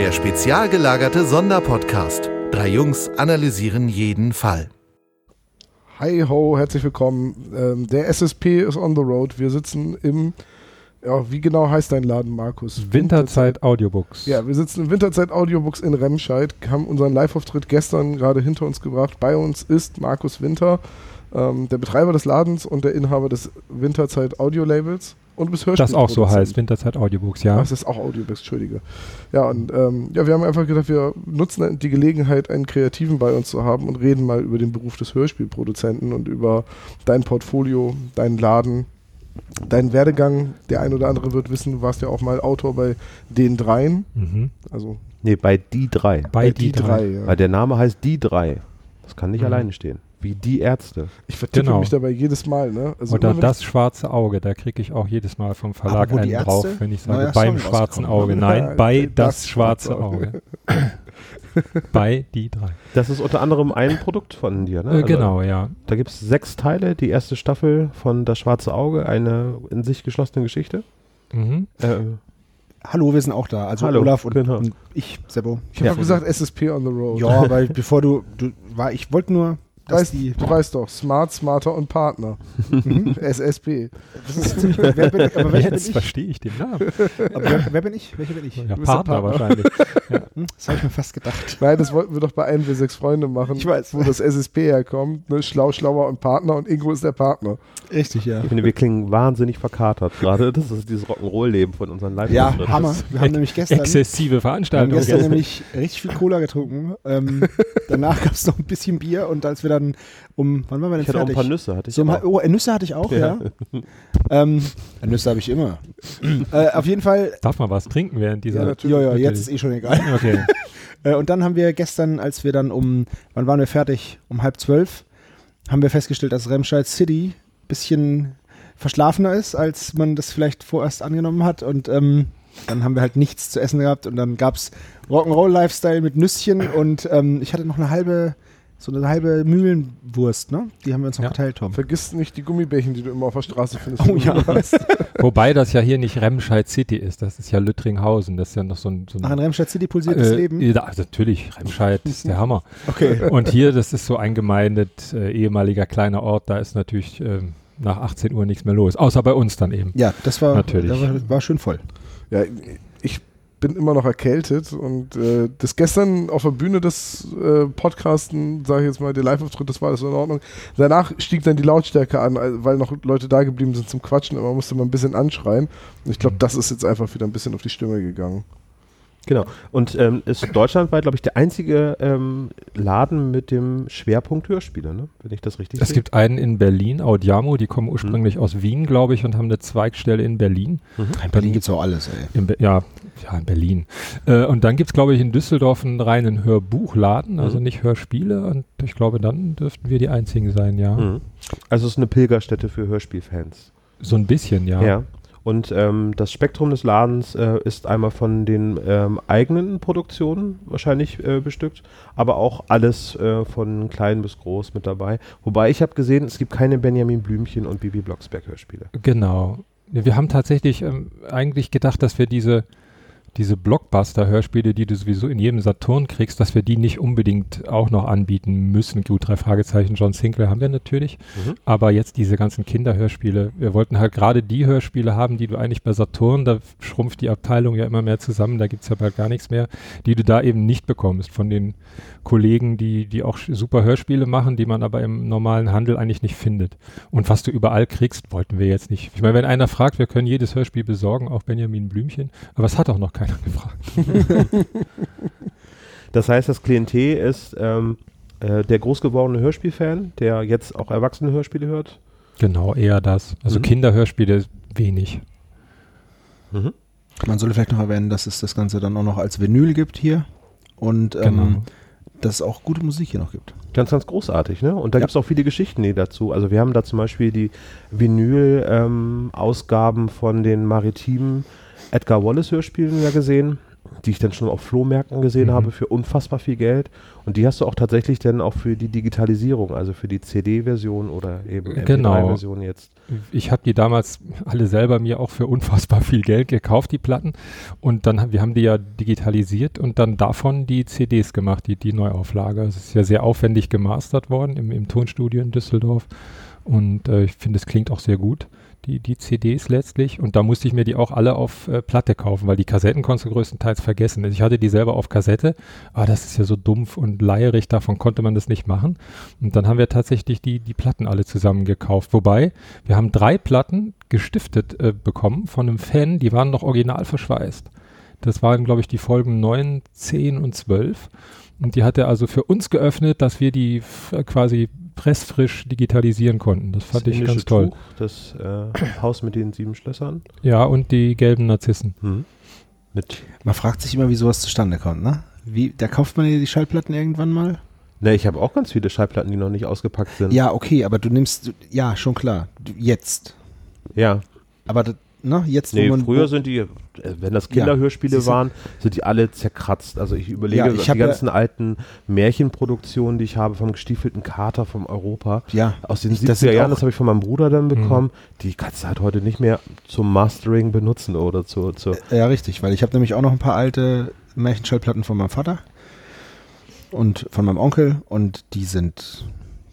Der spezial gelagerte Sonderpodcast. Drei Jungs analysieren jeden Fall. Hi ho, herzlich willkommen. Ähm, der SSP ist on the road. Wir sitzen im, ja, wie genau heißt dein Laden, Markus? Winterzeit Audiobooks. Ja, wir sitzen im Winterzeit Audiobooks in Remscheid, haben unseren Live-Auftritt gestern gerade hinter uns gebracht. Bei uns ist Markus Winter, ähm, der Betreiber des Ladens und der Inhaber des Winterzeit Audio-Labels. Und du bist das auch so heißt, Winterzeit Audiobooks, ja. Ach, das ist auch Audiobooks, Entschuldige. Ja, und ähm, ja, wir haben einfach gedacht, wir nutzen die Gelegenheit, einen Kreativen bei uns zu haben und reden mal über den Beruf des Hörspielproduzenten und über dein Portfolio, deinen Laden, deinen Werdegang. Der ein oder andere wird wissen, du warst ja auch mal Autor bei den dreien. Mhm. Also Nee, bei die drei. Bei die, drei. ja. Weil der Name heißt die drei. Das kann nicht Mhm. alleine stehen. Wie die Ärzte. Ich vertippe Genau. mich dabei jedes Mal, ne? Also Oder das schwarze Auge, da kriege ich auch jedes Mal vom Verlag einen drauf, Ärzte? wenn ich sage, beim Song schwarzen. Auge. Nein, Ja, bei das das, schwarze Auge. bei die drei. Das ist unter anderem ein Produkt von dir, ne? Äh, genau, ja. Da gibt es sechs Teile. Die erste Staffel von Das Schwarze Auge, eine in sich geschlossene Geschichte. Mhm. Äh, Hallo, wir sind auch da. Also Hallo, Olaf und, genau. und ich, Seppo. Ich habe gesagt SSP on the road. Ja, weil bevor du, du war, ich wollte nur, dass Weißt, die, du weißt doch, Smart, Smarter und Partner. Mhm. SSP. das ist ziemlich gut. Wer bin, aber welcher bin Jetzt ich? verstehe ich den Namen. Aber wer, wer bin ich? Welcher bin ich? Ja, bist der Partner, Partner. wahrscheinlich. Hm? Das habe ich mir fast gedacht. Nein, das wollten wir doch bei einem wir sechs Freunde machen, Ich weiß. wo das SSP herkommt. Ne? Schlau, schlauer und Partner und Ingo ist der Partner. Richtig, ja. ich finde, wir klingen wahnsinnig verkatert gerade. Das ist dieses Rock'n'Roll-Leben von unseren live Ja, Hammer. Wir haben nämlich gestern, Exzessive wir haben Veranstaltung. gestern nämlich richtig viel Cola getrunken. Ähm, danach gab es noch ein bisschen Bier und als wir dann um, wann waren wir denn Ich hatte auch ein fertig? paar Nüsse. Hatte ich So, auch. oh, Nüsse hatte ich auch, ja. ähm, äh, Nüsse habe ich immer. äh, auf jeden Fall, Darf man was trinken während dieser... Ja, natürlich. ja, ja, jetzt ist eh schon egal. Okay. Äh, und dann haben wir gestern, als wir dann um, wann waren wir fertig? Um halb zwölf, haben wir festgestellt, dass Remscheid City ein bisschen verschlafener ist, als man das vielleicht vorerst angenommen hat. Und ähm, dann haben wir halt nichts zu essen gehabt und dann gab es Rock'n'Roll-Lifestyle mit Nüsschen und ähm, ich hatte noch eine halbe, so eine halbe Mühlenwurst, ne? Die haben wir uns noch Ja. geteilt, Tom. Vergiss nicht die Gummibärchen, die du immer auf der Straße findest. Oh ja. Wobei das ja hier nicht Remscheid City ist, das ist ja Lüttringhausen. Das ist ja noch so ein... So ein Ach, in Remscheid City pulsiert das äh, Leben. Ja, also natürlich, Remscheid ist der Hammer. Okay. Und hier, das ist so eingemeindet, äh, ehemaliger kleiner Ort, da ist natürlich ähm, nach 18 Uhr nichts mehr los. Außer bei uns dann eben. Ja, das war, Natürlich. Das war, war schön voll. Ja, ich bin immer noch erkältet und äh, das gestern auf der Bühne des äh, Podcasten, sage ich jetzt mal, der Live-Auftritt, das war alles in Ordnung. Danach stieg dann die Lautstärke an, weil noch Leute da geblieben sind zum Quatschen, aber man musste mal ein bisschen anschreien. Und ich glaube, das ist jetzt einfach wieder ein bisschen auf die Stimme gegangen. Genau. Und ähm, ist deutschlandweit, glaube ich, der einzige ähm, Laden mit dem Schwerpunkt Hörspiele, ne? wenn ich das richtig Es sehe. gibt einen in Berlin, Audiamo, die kommen ursprünglich aus Wien, glaube ich, und haben eine Zweigstelle in Berlin. In Berlin gibt es auch alles, ey. Ja, ja, in Berlin. Äh, und dann gibt es, glaube ich, in Düsseldorf einen reinen Hörbuchladen, also Mhm. nicht Hörspiele. Und ich glaube, dann dürften wir die einzigen sein, ja. Mhm. Also es ist eine Pilgerstätte für Hörspielfans. So ein bisschen, ja. Ja. Und ähm, das Spektrum des Ladens äh, ist einmal von den ähm, eigenen Produktionen wahrscheinlich äh, bestückt, aber auch alles äh, von klein bis groß mit dabei. Wobei ich habe gesehen, es gibt keine Benjamin Blümchen und Bibi Blocksberg Hörspiele. Genau. Wir haben tatsächlich ähm, eigentlich gedacht, dass wir diese, diese Blockbuster-Hörspiele, die du sowieso in jedem Saturn kriegst, dass wir die nicht unbedingt auch noch anbieten müssen. Gut, drei Fragezeichen, John Sinclair haben wir natürlich. Mhm. Aber jetzt diese ganzen Kinderhörspiele, wir wollten halt gerade die Hörspiele haben, die du eigentlich bei Saturn, da schrumpft die Abteilung ja immer mehr zusammen, da gibt es ja bald gar nichts mehr, die du da eben nicht bekommst von den Kollegen, die, die auch super Hörspiele machen, die man aber im normalen Handel eigentlich nicht findet. Und was du überall kriegst, wollten wir jetzt nicht. Ich meine, wenn einer fragt, wir können jedes Hörspiel besorgen, auch Benjamin Blümchen, aber es hat auch noch keiner gefragt. Das heißt, das Klientel ist ähm, äh, der großgewordene Hörspielfan, der jetzt auch erwachsene Hörspiele hört. Genau, eher das. Also Mhm. Kinderhörspiele wenig. Mhm. Man sollte vielleicht noch erwähnen, dass es das Ganze dann auch noch als Vinyl gibt hier und ähm, Genau. Dass es auch gute Musik hier noch gibt. Ganz, ganz großartig, ne? Und da Ja. gibt es auch viele Geschichten die dazu. Also wir haben da zum Beispiel die Vinyl-Ausgaben von den maritimen Edgar Wallace-Hörspielen ja gesehen. Die ich dann schon auf Flohmärkten gesehen Mhm. habe für unfassbar viel Geld. Und die hast du auch tatsächlich dann auch für die Digitalisierung, also für die CD-Version oder eben Genau. MP3-Version jetzt. Ich habe die damals alle selber mir auch für unfassbar viel Geld gekauft, die Platten. Und dann, wir haben die ja digitalisiert und dann davon die CDs gemacht, die, die Neuauflage. Es ist ja sehr aufwendig gemastert worden im, im Tonstudio in Düsseldorf. Und äh, ich finde, es klingt auch sehr gut, die, die CDs letztlich. Und da musste ich mir die auch alle auf äh, Platte kaufen, weil die Kassetten konntest du größtenteils vergessen. Also ich hatte die selber auf Kassette, aber das ist ja so dumpf und leierig, davon konnte man das nicht machen. Und dann haben wir tatsächlich die, die Platten alle zusammen gekauft. Wobei, wir haben drei Platten gestiftet äh, bekommen von einem Fan, die waren noch original verschweißt. Das waren, glaube ich, die Folgen 9, 10 und 12. Und die hat er also für uns geöffnet, dass wir die f- quasi pressfrisch digitalisieren konnten. Das fand Das ich ganz toll. Tuch, das äh, Haus mit den sieben Schlössern. Ja, und die gelben Narzissen. Hm. Mit Man fragt sich immer, wie sowas zustande kommt, ne? Wie, da kauft man ja die Schallplatten irgendwann mal? Ne, ich habe auch ganz viele Schallplatten, die noch nicht ausgepackt sind. Ja, okay, aber du nimmst, ja, schon klar, du, jetzt. Ja. Aber, das- ne, jetzt, Nee, früher sind die, äh, wenn das Kinderhörspiele du? waren, sind die alle zerkratzt. Also ich überlege, Ja, ich die hab ja- ganzen alten Märchenproduktionen, die ich habe vom gestiefelten Kater vom Europa, ja, aus den Ich- das 70er sind Jahren, das habe ich von meinem Bruder dann Mhm. bekommen, die kannst du halt heute nicht mehr zum Mastering benutzen oder zu, zu ja, richtig, weil ich habe nämlich auch noch ein paar alte Märchenschallplatten von meinem Vater und von meinem Onkel und die sind,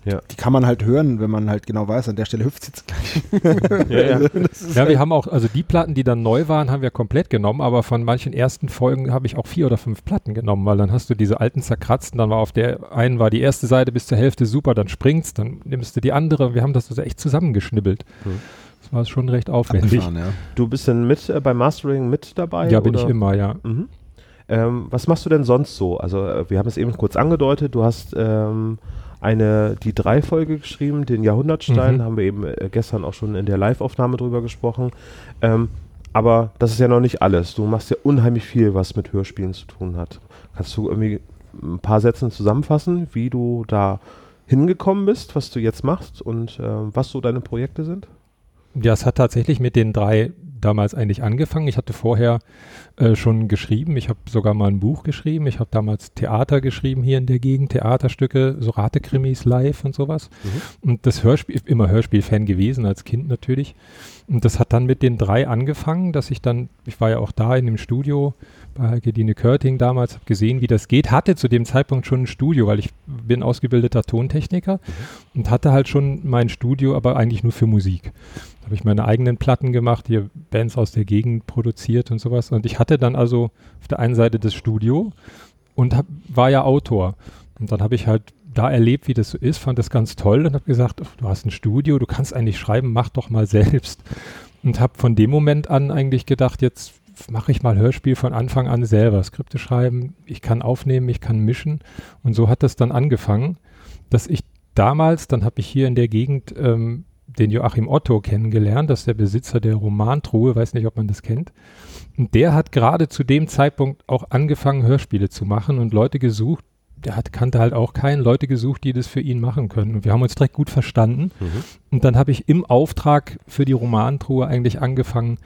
Ja. die kann man halt hören, wenn man halt genau weiß, an der Stelle hüpft jetzt gleich. ja, ja. Ja, wir haben auch, also die Platten, die dann neu waren, haben wir komplett genommen, aber von manchen ersten Folgen habe ich auch vier oder fünf Platten genommen, weil dann hast du diese alten zerkratzten, dann war auf der einen war die erste Seite bis zur Hälfte super, dann springt's, dann nimmst du die andere. Wir haben das also echt zusammengeschnibbelt. Hm. Das war schon recht aufwendig. Ja. Du bist dann mit äh, beim Mastering mit dabei? Ja, bin oder? ich immer, ja. Mhm. Ähm, was machst du denn sonst so? Also äh, wir haben es eben kurz angedeutet, du hast ähm, eine, die drei Folge geschrieben, den Jahrhundertstein, Mhm. haben wir eben äh, gestern auch schon in der Live-Aufnahme drüber gesprochen. Ähm, aber das ist ja noch nicht alles. Du machst ja unheimlich viel, was mit Hörspielen zu tun hat. Kannst du irgendwie ein paar Sätzen zusammenfassen, wie du da hingekommen bist, was du jetzt machst und äh, was so deine Projekte sind? Ja, es hat tatsächlich mit den drei damals eigentlich angefangen. Ich hatte vorher äh, schon geschrieben. Ich habe sogar mal ein Buch geschrieben. Ich habe damals Theater geschrieben hier in der Gegend, Theaterstücke, so Ratekrimis live und sowas. Und das Hörspiel, immer Hörspielfan gewesen, als Kind natürlich. Und das hat dann mit den drei angefangen, dass ich dann, ich war ja auch da in dem Studio bei Heike-Dine Körting damals, habe gesehen, wie das geht, hatte zu dem Zeitpunkt schon ein Studio, weil ich bin ausgebildeter Tontechniker und hatte halt schon mein Studio, aber eigentlich nur für Musik. Habe ich meine eigenen Platten gemacht, hier Bands aus der Gegend produziert und sowas. Und ich hatte dann also auf der einen Seite das Studio und hab, war ja Autor. Und dann habe ich halt da erlebt, wie das so ist, fand das ganz toll und habe gesagt, du hast ein Studio, du kannst eigentlich schreiben, mach doch mal selbst. Und habe von dem Moment an eigentlich gedacht, jetzt mache ich mal Hörspiel von Anfang an selber, Skripte schreiben, ich kann aufnehmen, ich kann mischen. Und so hat das dann angefangen, dass ich damals, dann habe ich hier in der Gegend ähm, den Joachim Otto kennengelernt, das ist der Besitzer der Romantruhe, weiß nicht, ob man das kennt. Und der hat gerade zu dem Zeitpunkt auch angefangen, Hörspiele zu machen und Leute gesucht, der hat, kannte halt auch keinen, Leute gesucht, die das für ihn machen können. Und wir haben uns direkt gut verstanden. Und dann habe ich im Auftrag für die Romantruhe eigentlich angefangen,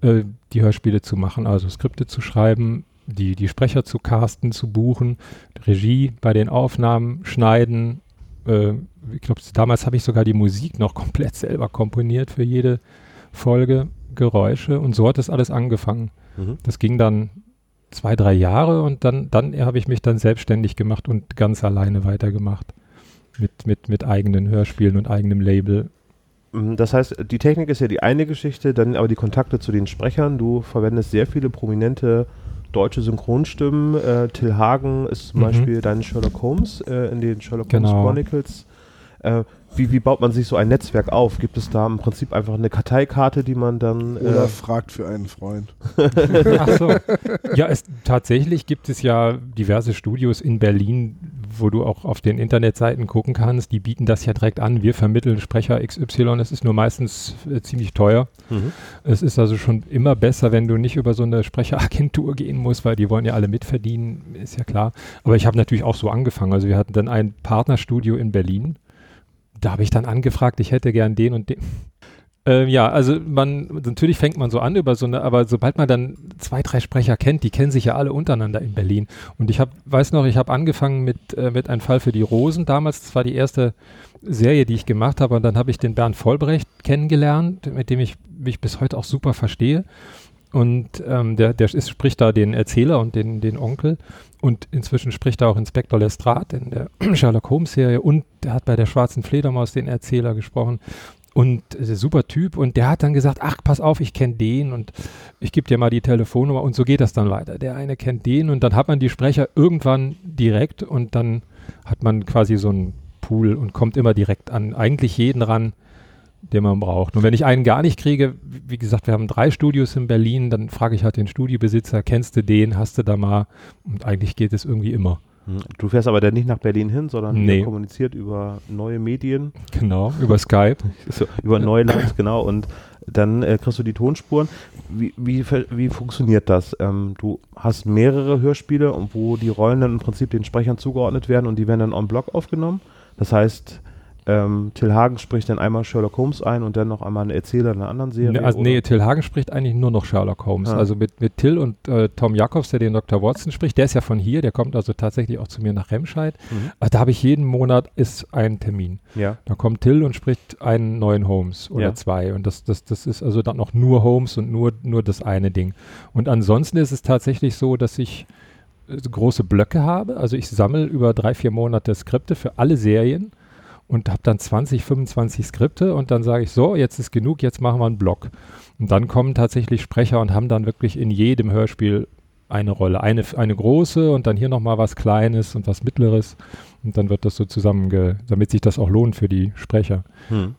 äh, die Hörspiele zu machen, also Skripte zu schreiben, die, die Sprecher zu casten, zu buchen, Regie bei den Aufnahmen, schneiden. Äh, ich glaube, damals habe ich sogar die Musik noch komplett selber komponiert für jede Folge, Geräusche und so hat das alles angefangen. Mhm. Das ging dann zwei, drei Jahre und dann, dann habe ich mich dann selbstständig gemacht und ganz alleine weitergemacht. Mit, mit, mit eigenen Hörspielen und eigenem Label. Mm, Das heißt, die Technik ist ja die eine Geschichte, dann aber die Kontakte zu den Sprechern. Du verwendest sehr viele prominente deutsche Synchronstimmen. Äh, Till Hagen ist zum Mhm. Beispiel dein Sherlock Holmes äh, in den Sherlock Genau. Holmes Chronicles. Äh, wie, wie baut man sich so ein Netzwerk auf? Gibt es da im Prinzip einfach eine Karteikarte, die man dann. Oder Äh, fragt für einen Freund. Ach so. Ja, es, tatsächlich gibt es ja diverse Studios in Berlin, wo du auch auf den Internetseiten gucken kannst. Die bieten das ja direkt an. Wir vermitteln Sprecher XY. Es ist nur meistens äh, ziemlich teuer. mhm. Es ist also schon immer besser, wenn du nicht über so eine Sprecheragentur gehen musst, weil die wollen ja alle mitverdienen, ist ja klar. Aber ich habe natürlich auch so angefangen. Also wir hatten dann ein Partnerstudio in Berlin. Da habe ich dann angefragt, ich hätte gern den und den. Ähm, ja, also man, natürlich fängt man so an über so eine, aber sobald man dann zwei, drei Sprecher kennt, die kennen sich ja alle untereinander in Berlin. Und ich habe, weiß noch, ich habe angefangen mit, äh, mit einem Fall für die Rosen damals. Das war die erste Serie, die ich gemacht habe. Und dann habe ich den Bernd Vollbrecht kennengelernt, mit dem ich mich bis heute auch super verstehe. Und ähm, der, der ist, spricht da den Erzähler und den, den Onkel. Und inzwischen spricht er auch Inspektor Lestrade in der Sherlock Holmes Serie. Und der hat bei der Schwarzen Fledermaus den Erzähler gesprochen. Und äh, super Typ. Und der hat dann gesagt, ach, pass auf, ich kenne den und ich gebe dir mal die Telefonnummer. Und so geht das dann weiter. Der eine kennt den und dann hat man die Sprecher irgendwann direkt und dann hat man quasi so einen Pool und kommt immer direkt an eigentlich jeden ran, den man braucht. Und wenn ich einen gar nicht kriege, wie gesagt, wir haben drei Studios in Berlin, dann frage ich halt den Studiobesitzer, kennst du den, hast du da mal? Und eigentlich geht es irgendwie immer. Hm. Du fährst aber dann nicht nach Berlin hin, sondern Nee. kommuniziert über neue Medien, Genau, über Skype. so, über Neuland, genau, und dann äh, kriegst du die Tonspuren. Wie, wie, wie funktioniert das? Ähm, du hast mehrere Hörspiele, und wo die Rollen dann im Prinzip den Sprechern zugeordnet werden und die werden dann on Block aufgenommen. Das heißt, ähm, Till Hagen spricht dann einmal Sherlock Holmes ein und dann noch einmal einen Erzähler in einer anderen Serie. Ne, also, nee? Till Hagen spricht eigentlich nur noch Sherlock Holmes. Ah. Also mit, mit Till und äh, Tom Jacobs, der den Dr. Watson spricht, der ist ja von hier, der kommt also tatsächlich auch zu mir nach Remscheid. Mhm. Also da habe ich jeden Monat ist ein Termin. Ja. Da kommt Till und spricht einen neuen Holmes oder Ja. zwei. Und das, das, das ist also dann noch nur Holmes und nur, nur das eine Ding. Und ansonsten ist es tatsächlich so, dass ich äh, große Blöcke habe. Also ich sammle über drei, vier Monate Skripte für alle Serien und habe dann 20, 25 Skripte und dann sage ich so, jetzt ist genug, jetzt machen wir einen Block. Und dann kommen tatsächlich Sprecher und haben dann wirklich in jedem Hörspiel eine Rolle. Eine, eine große und dann hier nochmal was Kleines und was Mittleres. Und dann wird das so zusammenge, damit sich das auch lohnt für die Sprecher. Hm.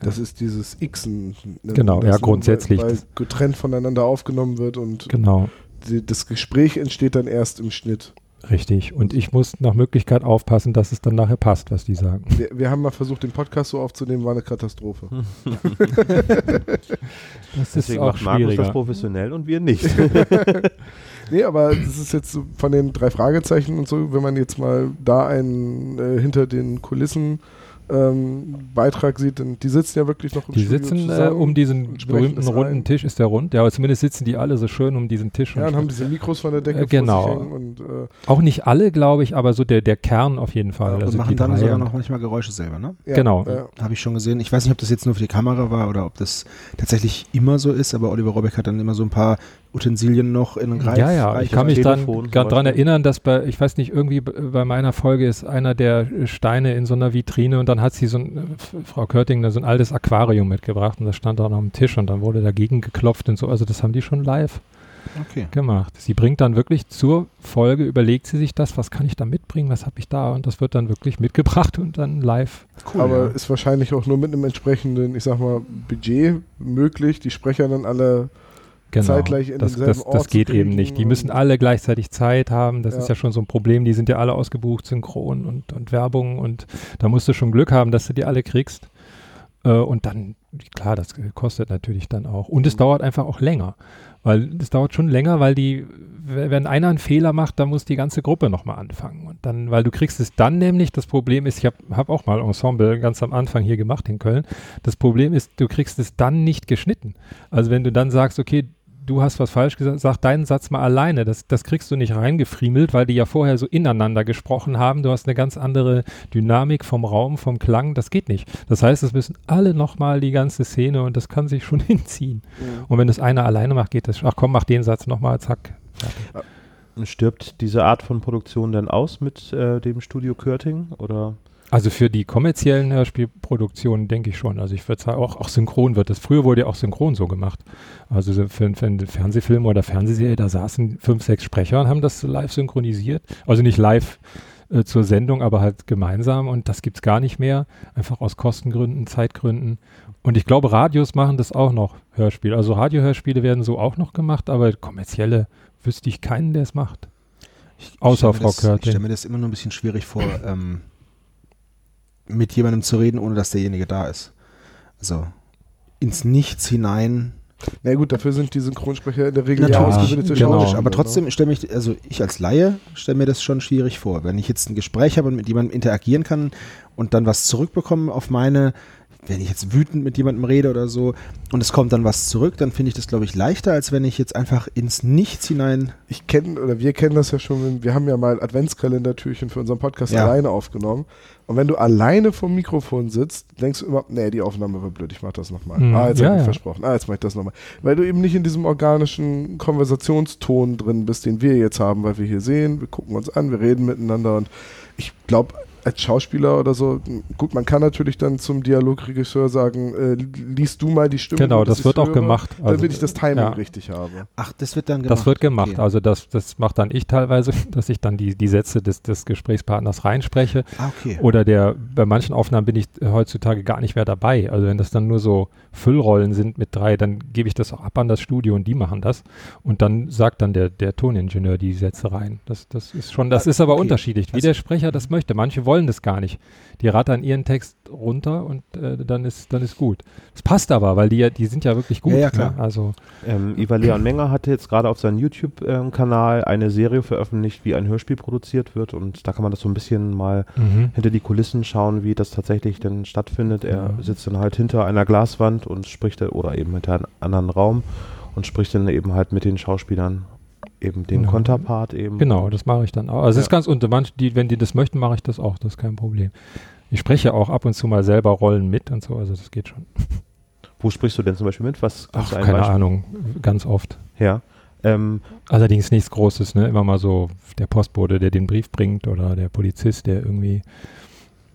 Das ist dieses Xen. ne, Genau, das ja, grundsätzlich. Weil, weil getrennt voneinander aufgenommen wird und Genau, die, das Gespräch entsteht dann erst im Schnitt. Richtig. Und ich muss nach Möglichkeit aufpassen, dass es dann nachher passt, was die sagen. Wir, wir haben mal versucht, den Podcast so aufzunehmen, war eine Katastrophe. Das ist Deswegen auch macht Markus das professionell und wir nicht. Nee, aber das ist jetzt so von den drei Fragezeichen und so, wenn man jetzt mal da einen äh, hinter den Kulissen ähm, Beitrag sieht, dann die sitzen ja wirklich noch im Die Studio sitzen äh, um diesen berühmten runden ein. Tisch. Ist der rund? Ja, aber zumindest sitzen die alle so schön um diesen Tisch. Ja, und und haben diese Mikros von der Decke Äh, genau. vor sich hängen und äh, auch nicht alle, glaube ich, aber so der, der Kern auf jeden Fall. Ja, und also und machen dann sogar noch manchmal Geräusche selber, ne? ja, Genau. Ja. Habe ich schon gesehen. Ich weiß nicht, ob das jetzt nur für die Kamera war oder ob das tatsächlich immer so ist, aber Oliver Robeck hat dann immer so ein paar Utensilien noch in den Greif. Ja, ja, ich kann mich dann Beispiel. erinnern, dass bei, ich weiß nicht, irgendwie bei meiner Folge ist einer der Steine in so einer Vitrine und dann hat sie so ein, äh, Frau Körting da so ein altes Aquarium mitgebracht und das stand da noch am Tisch und dann wurde dagegen geklopft und so. Also das haben die schon live Okay. gemacht. Sie bringt dann wirklich zur Folge, überlegt sie sich das, was kann ich da mitbringen, was habe ich da und das wird dann wirklich mitgebracht und dann live. Cool. aber ja. ist wahrscheinlich auch nur mit einem entsprechenden, ich sag mal, Budget möglich, die Sprecher dann alle Genau. zeitgleich in das, denselben das, Ort das geht eben nicht. Die müssen alle gleichzeitig Zeit haben. Das Ja. ist ja schon so ein Problem. Die sind ja alle ausgebucht, synchron und, und Werbung. Und da musst du schon Glück haben, dass du die alle kriegst. Äh, und dann, klar, das kostet natürlich dann auch. Und es dauert einfach auch länger. Weil es dauert schon länger, weil die, wenn einer einen Fehler macht, dann muss die ganze Gruppe nochmal anfangen. Und dann, weil du kriegst es dann nämlich, das Problem ist, ich habe hab auch mal Ensemble ganz am Anfang hier gemacht in Köln. Das Problem ist, du kriegst es dann nicht geschnitten. Also wenn du dann sagst, okay, du hast was falsch gesagt, sag deinen Satz mal alleine. Das, das kriegst du nicht reingefriemelt, weil die ja vorher so ineinander gesprochen haben. Du hast eine ganz andere Dynamik vom Raum, vom Klang. Das geht nicht. Das heißt, es müssen alle nochmal die ganze Szene und das kann sich schon hinziehen. Ja. Und wenn es einer alleine macht, geht das. Ach komm, mach den Satz nochmal, zack. Fertig. Stirbt diese Art von Produktion denn aus mit äh, dem Studio Körting? Oder? Also für die kommerziellen Hörspielproduktionen denke ich schon. Also ich würde sagen, auch, auch synchron wird das. Früher wurde ja auch synchron so gemacht. Also so für, für einen Fernsehfilm oder Fernsehserie, da saßen fünf, sechs Sprecher und haben das live synchronisiert. Also nicht live äh, zur Sendung, aber halt gemeinsam. Und das gibt's gar nicht mehr. Einfach aus Kostengründen, Zeitgründen. Und ich glaube, Radios machen das auch noch, Hörspiel. Also Radiohörspiele werden so auch noch gemacht, aber kommerzielle wüsste ich keinen, der es macht. Ich Außer Frau das, Ich Körting. stelle mir das immer nur ein bisschen schwierig vor, ähm, mit jemandem zu reden, ohne dass derjenige da ist. Also ins Nichts hinein. Na gut, dafür sind die Synchronsprecher in der Regel ja ausgebildete genau. Schauspieler. aber ne? trotzdem stelle mich, also ich als Laie stelle mir das schon schwierig vor. Wenn ich jetzt ein Gespräch habe und mit jemandem interagieren kann und dann was zurückbekomme auf meine, wenn ich jetzt wütend mit jemandem rede oder so und es kommt dann was zurück, dann finde ich das, glaube ich, leichter, als wenn ich jetzt einfach ins Nichts hinein. Ich kenne, oder wir kennen das ja schon, wir haben ja mal Adventskalendertürchen für unseren Podcast Ja. alleine aufgenommen. Und wenn du alleine vom Mikrofon sitzt, denkst du immer, nee, die Aufnahme war blöd, ich mach das nochmal. Mhm. Ah, jetzt Ja, hab ich ja. versprochen. Ah, jetzt mach ich das nochmal. Weil du eben nicht in diesem organischen Konversationston drin bist, den wir jetzt haben, weil wir hier sehen, wir gucken uns an, wir reden miteinander und ich glaube, als Schauspieler oder so, gut, man kann natürlich dann zum Dialogregisseur sagen, äh, liest du mal die Stimme. Genau, das wird auch höre, gemacht. Also, damit ich das Timing ja. richtig habe. Ach, das wird dann gemacht. Das wird gemacht. Okay. Also das, das macht dann ich teilweise, dass ich dann die, die Sätze des, des Gesprächspartners reinspreche. Ah, okay. Oder der, bei manchen Aufnahmen bin ich heutzutage gar nicht mehr dabei. Also wenn das dann nur so Füllrollen sind mit drei, dann gebe ich das auch ab an das Studio und die machen das. Und dann sagt dann der, der Toningenieur die Sätze rein. Das, das ist schon, das ist aber okay. unterschiedlich, wie Also- der Sprecher das möchte. Manche wollen das gar nicht. Die rattern ihren Text runter und äh, dann ist, dann ist gut. Es passt aber, weil die ja, die sind ja wirklich gut. Ja, ja, klar. Ne? Also Ähm, Iva Leon Menger hatte jetzt gerade auf seinem YouTube-Kanal eine Serie veröffentlicht, wie ein Hörspiel produziert wird und da kann man das so ein bisschen mal mhm. hinter die Kulissen schauen, wie das tatsächlich denn stattfindet. Er Ja. sitzt dann halt hinter einer Glaswand und spricht oder eben hinter einem anderen Raum und spricht dann eben halt mit den Schauspielern eben den Ja. Konterpart eben. Genau, das mache ich dann auch. Also es Ja. ist ganz unter die, wenn die das möchten, mache ich das auch, das ist kein Problem. Ich spreche auch ab und zu mal selber Rollen mit und so, also das geht schon. Wo sprichst du denn zum Beispiel mit? Was Ach, keine Beispiel- Ahnung, ganz oft. Ja. Ähm, Allerdings nichts Großes, ne? Immer mal so der Postbote, der den Brief bringt oder der Polizist, der irgendwie,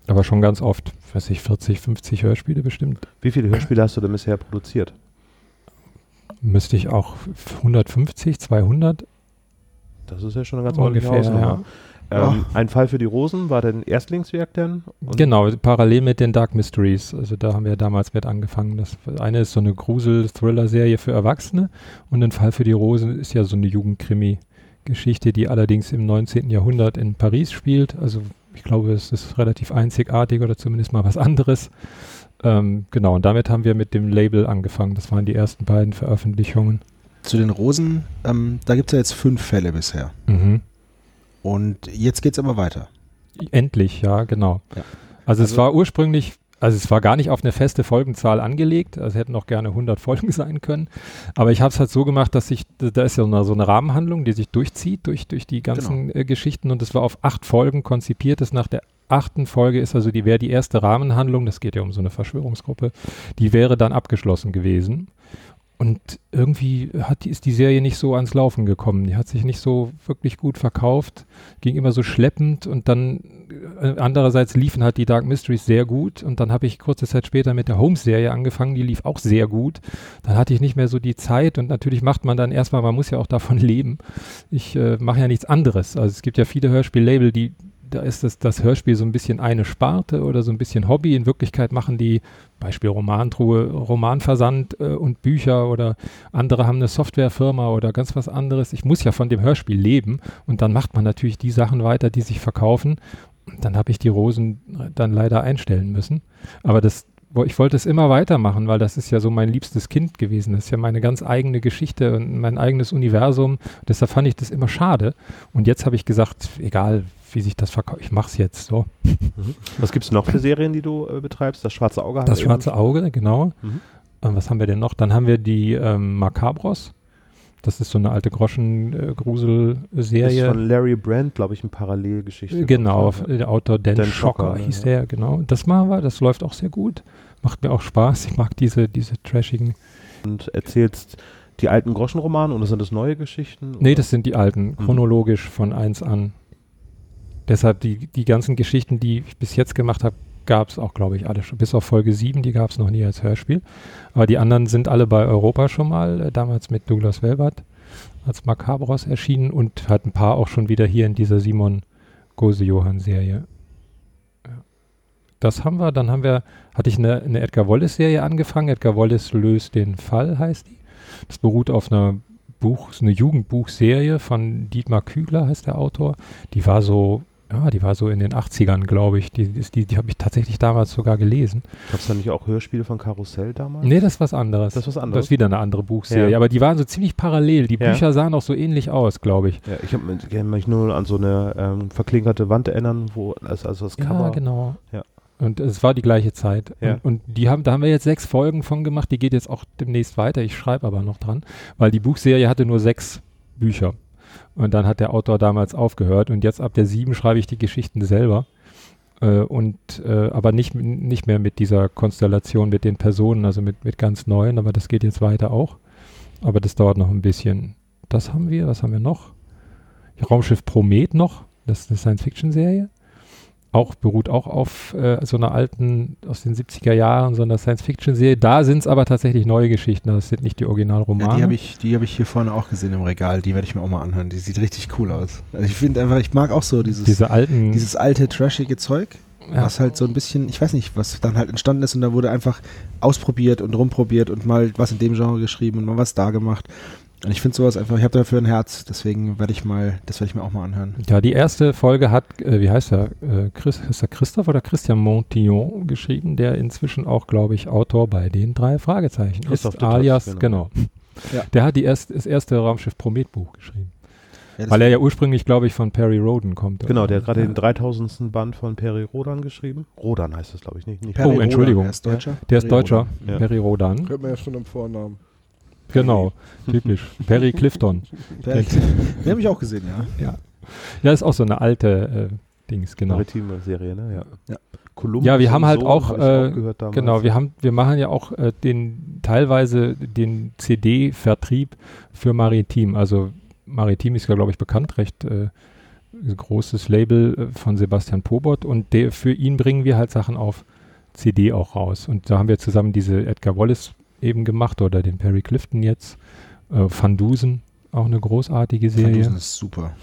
aber schon ganz oft, weiß ich, 40, 50 Hörspiele bestimmt. wie viele Hörspiele hast du denn bisher produziert? Müsste ich auch 150, 200 Das ist ja schon eine ganz ungefähr, ordentliche ja. Hausnummer. Ähm, ein Fall für die Rosen war dein Erstlingswerk denn? Und Genau, parallel mit den Dark Mysteries. Also da haben wir damals mit angefangen. Das eine ist so eine Grusel-Thriller-Serie für Erwachsene und ein Fall für die Rosen ist ja so eine Jugendkrimi-Geschichte, die allerdings im 19. Jahrhundert in Paris spielt. Also ich glaube, es ist relativ einzigartig oder zumindest mal was anderes. Ähm, genau, und damit haben wir mit dem Label angefangen. Das waren die ersten beiden Veröffentlichungen. Zu den Rosen, ähm, da gibt es ja jetzt fünf Fälle bisher. Mhm. Und jetzt geht es aber weiter. Endlich, ja, genau. Ja. Also, es Also- war ursprünglich, also es war gar nicht auf eine feste Folgenzahl angelegt, also hätten auch gerne 100 Folgen sein können, aber ich habe es halt so gemacht, dass ich, da ist ja so eine, so eine Rahmenhandlung, die sich durchzieht durch, durch die ganzen äh, Geschichten und es war auf acht Folgen konzipiert, das nach der achten Folge ist also die wäre die erste Rahmenhandlung, das geht ja um so eine Verschwörungsgruppe, die wäre dann abgeschlossen gewesen. Und irgendwie hat ist die Serie nicht so ans Laufen gekommen. Die hat sich nicht so wirklich gut verkauft, ging immer so schleppend und dann äh, andererseits liefen halt die Dark Mysteries sehr gut und dann habe ich kurze Zeit später mit der Holmes-Serie angefangen, die lief auch sehr gut. Dann hatte ich nicht mehr so die Zeit und natürlich macht man dann erstmal, man muss ja auch davon leben. Ich äh, mache ja nichts anderes. Also es gibt ja viele Hörspiellabel, die da ist das, das Hörspiel so ein bisschen eine Sparte oder so ein bisschen Hobby. In Wirklichkeit machen die Beispiel Romantruhe, Romanversand äh, und Bücher oder andere haben eine Softwarefirma oder ganz was anderes. Ich muss ja von dem Hörspiel leben und dann macht man natürlich die Sachen weiter, die sich verkaufen. Und dann habe ich die Rosen dann leider einstellen müssen. Aber das, ich wollte es immer weitermachen, weil das ist ja so mein liebstes Kind gewesen. Das ist ja meine ganz eigene Geschichte und mein eigenes Universum. Deshalb fand ich das immer schade. Und jetzt habe ich gesagt, egal wie sich das verkauft, ich mache es jetzt so. Was gibt es noch für Serien, die du äh, betreibst? Das Schwarze Auge? Das schwarze Auge, genau. Mhm. Ähm, was haben wir denn noch? Dann haben wir die ähm, Macabros. Das ist so eine alte Groschen-Gruselserie. von Larry Brand, glaube ich, eine Parallelgeschichte. Genau, Ja. der Autor Dan, Dan Schocker, Schocker, hieß ja. der, genau. Das machen wir, das läuft auch sehr gut. Macht mir auch Spaß. Ich mag diese, diese trashigen. Und erzählst die alten Groschenromane oder sind das neue Geschichten? Nee, oder? das sind die alten, Mhm. chronologisch von eins an. Deshalb die, die ganzen Geschichten, die ich bis jetzt gemacht habe, gab es auch, glaube ich, alle schon. Bis auf Folge 7, die gab es noch nie als Hörspiel. Aber die anderen sind alle bei Europa schon mal, äh, damals mit Douglas Welbert als Macabros erschienen und hat ein paar auch schon wieder hier in dieser Simon Gose-Johann-Serie. Das haben wir, dann haben wir, hatte ich eine, eine Edgar Wallace-Serie angefangen. Edgar Wallace löst den Fall, heißt die. Das beruht auf einer Buch, eine Jugendbuchserie von Dietmar Kügler, heißt der Autor. Die war so, ja, die war so in den 80ern, glaube ich. Die, die, die habe ich tatsächlich damals sogar gelesen. Gab es da nicht auch Hörspiele von Karussell damals? Nee, das ist was anderes. Das ist was Das anderes. ist wieder eine andere Buchserie. Ja. Aber die waren so ziemlich parallel. Die Ja. Bücher sahen auch so ähnlich aus, glaube ich. Ja, ich kann mich nur an so eine ähm, verklinkerte Wand erinnern, wo also, also das Cover. Ja, genau. Ja. Und es war die gleiche Zeit. Ja. Und, und die haben, da haben wir jetzt sechs Folgen von gemacht. Die geht jetzt auch demnächst weiter. Ich schreibe aber noch dran, weil die Buchserie hatte nur sechs Bücher. Und dann hat der Autor damals aufgehört. Und jetzt ab der sieben schreibe ich die Geschichten selber. Äh, und äh, aber nicht, nicht mehr mit dieser Konstellation mit den Personen, also mit, mit ganz neuen, aber das geht jetzt weiter auch. Aber das dauert noch ein bisschen. Das haben wir, was haben wir noch? Raumschiff Promet noch, das ist eine Science-Fiction-Serie. Auch beruht auch auf äh, so einer alten, aus den 70er Jahren, so einer Science-Fiction-Serie. Da sind es aber tatsächlich neue Geschichten, das sind nicht die Originalromane. Ja, die habe ich, die hab ich hier vorne auch gesehen im Regal. Die werde ich mir auch mal anhören. Die sieht richtig cool aus. Also ich finde einfach, ich mag auch so dieses, Diese alten, dieses alte, trashige Zeug. ja, was halt so ein bisschen, ich weiß nicht, was dann halt entstanden ist und da wurde einfach ausprobiert und rumprobiert und mal was in dem Genre geschrieben und mal was da gemacht. Und ich finde sowas einfach, ich habe dafür ein Herz, deswegen werde ich mal, das werde ich mir auch mal anhören. Ja, die erste Folge hat, äh, wie heißt er, äh, Chris, ist er Christoph oder Christian Montillon geschrieben, der inzwischen auch, glaube ich, Autor bei den drei Fragezeichen Christoph ist, alias, genau. genau. Ja. Der hat die erst, das erste Raumschiff Promet Buch geschrieben. Ja, Weil er ja ursprünglich, glaube ich, von Perry Roden kommt. Genau, oder? der hat gerade ja. den 3000. Band von Peri Rodan geschrieben. Rodan heißt es, glaube ich, nicht. nicht Perry Oh, Rodan, Entschuldigung. Er ist Deutscher. Der ist Perry Deutscher, Rodan. Ja. Perry Rodan. Hört man ja schon am Vornamen. Genau, typisch. Perry Clifton. Perry, den habe ich auch gesehen, ja. Ja, ist auch so eine alte äh, Dings, genau. Maritime Serie, ne? Ja. Ja. Columbus Ja, wir haben halt Sohn auch, hab äh, gehört damals. Genau, wir haben, wir machen ja auch äh, den teilweise den CD-Vertrieb für Maritim. Also Maritim ist ja, glaube ich, bekannt, recht äh, großes Label äh, von Sebastian Pobot und der, für ihn bringen wir halt Sachen auf CD auch raus. Und da haben wir zusammen diese Edgar Wallace eben gemacht oder den Perry Clifton jetzt. Äh, Van Dusen, auch eine großartige Van Serie. Dusen ist super.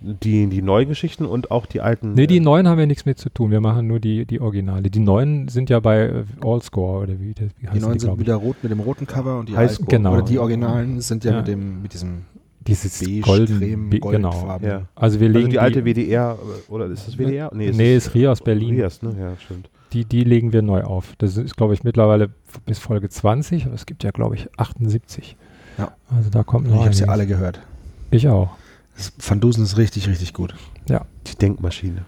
die, die Neugeschichten und auch die alten. Nee, die äh, neuen haben wir nichts mit zu tun. Wir machen nur die, die Originale. Die neuen sind ja bei äh, Allscore oder wie, das- wie Die heißen neuen die, sind wieder rot mit dem roten Cover und die alten, Genau. oder die Originalen sind ja, Ja. mit dem mit diesem Dieses beige, golden, creme, be- genau. Ja. Also wir legen Also die alte WDR, oder ist das WDR? Nee, ist Rias Berlin. Rias, ne? Ja, stimmt. Die, die legen wir neu auf. Das ist, glaube ich, mittlerweile bis Folge 20, aber es gibt ja, glaube ich, 78. Ja. Also da kommt Ich noch habe sie alle gehört. Ich auch. Das Van Dusen ist richtig, richtig gut. Die Denkmaschine.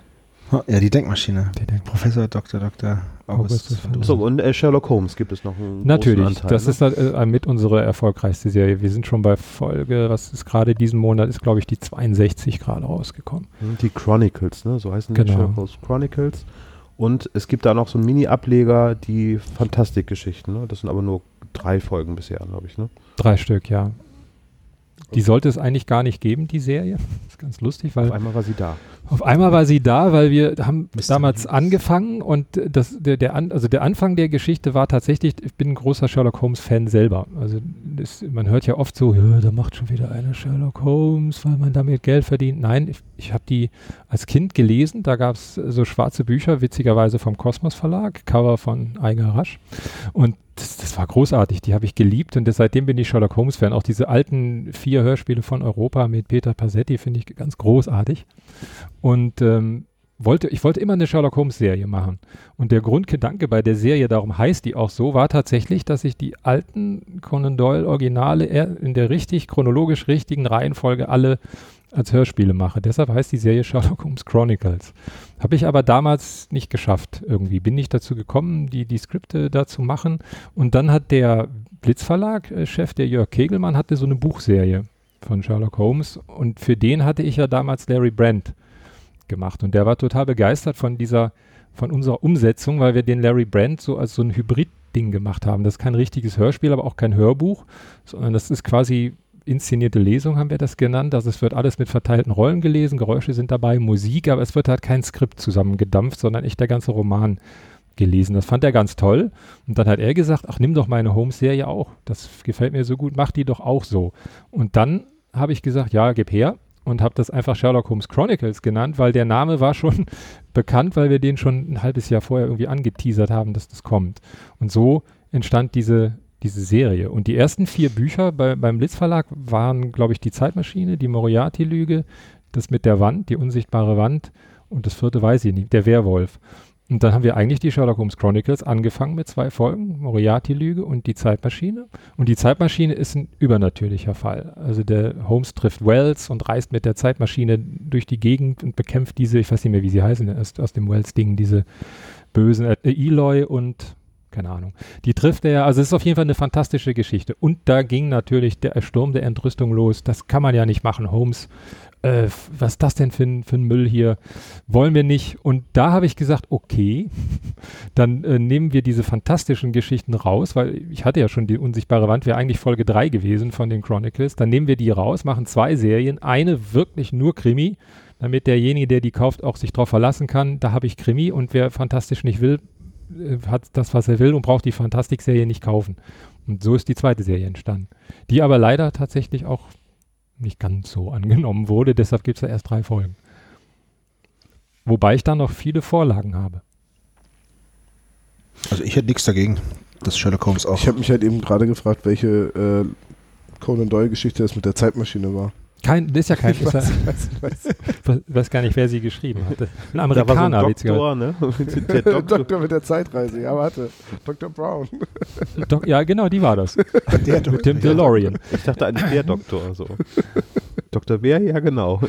Ja, die Denkmaschine. Die Denk- Professor Dr. Dr. Augustus Dusen. So, und äh, Sherlock Holmes gibt es noch einen Natürlich, großen Anteil. das ne? ist halt, äh, mit unsere erfolgreichste Serie. Wir sind schon bei Folge, was ist gerade diesen Monat, ist glaube ich die 62 gerade rausgekommen. Hm, Die Chronicles, ne? So heißen die Genau. Sherlock Holmes Chronicles. Und es gibt da noch so einen Mini-Ableger, die Fantastikgeschichten, ne? Das sind aber nur drei Folgen bisher, glaube ich, ne? Drei Stück, ja. Die sollte es eigentlich gar nicht geben, die Serie. Das ist ganz lustig, weil Auf einmal war sie da. Auf einmal war sie da, weil wir haben Mr. damals angefangen und das, der, der, An, also der Anfang der Geschichte war tatsächlich, ich bin ein großer Sherlock Holmes-Fan selber. Also das, man hört ja oft so, ja, da macht schon wieder einer Sherlock Holmes, weil man damit Geld verdient. Nein, ich, ich habe die als Kind gelesen, da gab es so schwarze Bücher, witzigerweise vom Kosmos Verlag, Cover von Eiger Rasch. Und das, das war großartig, die habe ich geliebt und das, seitdem bin ich Sherlock Holmes-Fan. Auch diese alten vier Hörspiele von Europa mit Peter Passetti finde ich ganz großartig. Und ähm, wollte, ich wollte immer eine Sherlock Holmes-Serie machen. Und der Grundgedanke bei der Serie, darum heißt die auch so, war tatsächlich, dass ich die alten Conan Doyle-Originale in der richtig, chronologisch richtigen Reihenfolge alle als Hörspiele mache. Deshalb heißt die Serie Sherlock Holmes Chronicles. Habe ich aber damals nicht geschafft irgendwie. Bin nicht dazu gekommen, die, die Skripte da zu machen. Und dann hat der Blitzverlag-Chef, der Jörg Kegelmann, hatte so eine Buchserie von Sherlock Holmes. Und für den hatte ich ja damals Larry Brand gemacht. Und der war total begeistert von dieser, von unserer Umsetzung, weil wir den Larry Brand so als so ein Hybrid-Ding gemacht haben. Das ist kein richtiges Hörspiel, aber auch kein Hörbuch, sondern das ist quasi inszenierte Lesung, haben wir das genannt. Also es wird alles mit verteilten Rollen gelesen, Geräusche sind dabei, Musik, aber es wird halt kein Skript zusammengedampft, sondern echt der ganze Roman gelesen. Das fand er ganz toll. Und dann hat er gesagt, ach, nimm doch meine Holmes-Serie auch. Das gefällt mir so gut, mach die doch auch so. Und dann habe ich gesagt, ja, gib her und habe das einfach Sherlock Holmes Chronicles genannt, weil der Name war schon bekannt, weil wir den schon ein halbes Jahr vorher irgendwie angeteasert haben, dass das kommt. Und so entstand diese, diese Serie. Und die ersten vier Bücher bei, beim Blitz Verlag waren, glaube ich, die Zeitmaschine, die Moriarty-Lüge, das mit der Wand, die unsichtbare Wand und das vierte weiß ich nicht, der Werwolf. Und dann haben wir eigentlich die Sherlock Holmes Chronicles angefangen mit zwei Folgen, Moriarty-Lüge und die Zeitmaschine. Und die Zeitmaschine ist ein übernatürlicher Fall. Also der Holmes trifft Wells und reist mit der Zeitmaschine durch die Gegend und bekämpft diese, ich weiß nicht mehr, wie sie heißen, aus, aus dem Wells-Ding, diese bösen äh, Eloy und keine Ahnung. Die trifft er, also es ist auf jeden Fall eine fantastische Geschichte. Und da ging natürlich der Sturm der Entrüstung los. Das kann man ja nicht machen. Holmes äh, was ist das denn für ein, für ein Müll hier? Wollen wir nicht. Und da habe ich gesagt, okay, dann äh, nehmen wir diese fantastischen Geschichten raus, weil ich hatte ja schon die unsichtbare Wand, wäre eigentlich Folge 3 gewesen von den Chronicles. Dann nehmen wir die raus, machen zwei Serien, eine wirklich nur Krimi, damit derjenige, der die kauft, auch sich drauf verlassen kann. Da habe ich Krimi und wer fantastisch nicht will, hat das, was er will und braucht die Fantastik-Serie nicht kaufen. Und so ist die zweite Serie entstanden. Die aber leider tatsächlich auch nicht ganz so angenommen wurde. Deshalb gibt es da erst drei Folgen. Wobei ich da noch viele Vorlagen habe. Also ich hätte nichts dagegen, dass Sherlock Holmes auch. Ich habe mich halt eben gerade gefragt, welche äh, Conan Doyle-Geschichte das mit der Zeitmaschine war. Kein, das ist ja kein. Ich weiß, ja, weiß, weiß. weiß, gar nicht, wer sie geschrieben hat. Ein Amerikaner, so ein Doktor, ne? der Doktor. Doktor. mit der Zeitreise, ja, warte. Dr. Brown. Dok ja, genau, die war das. der mit dem DeLorean. Ich dachte eigentlich der Doktor. So. Dr. Wer? Ja, genau.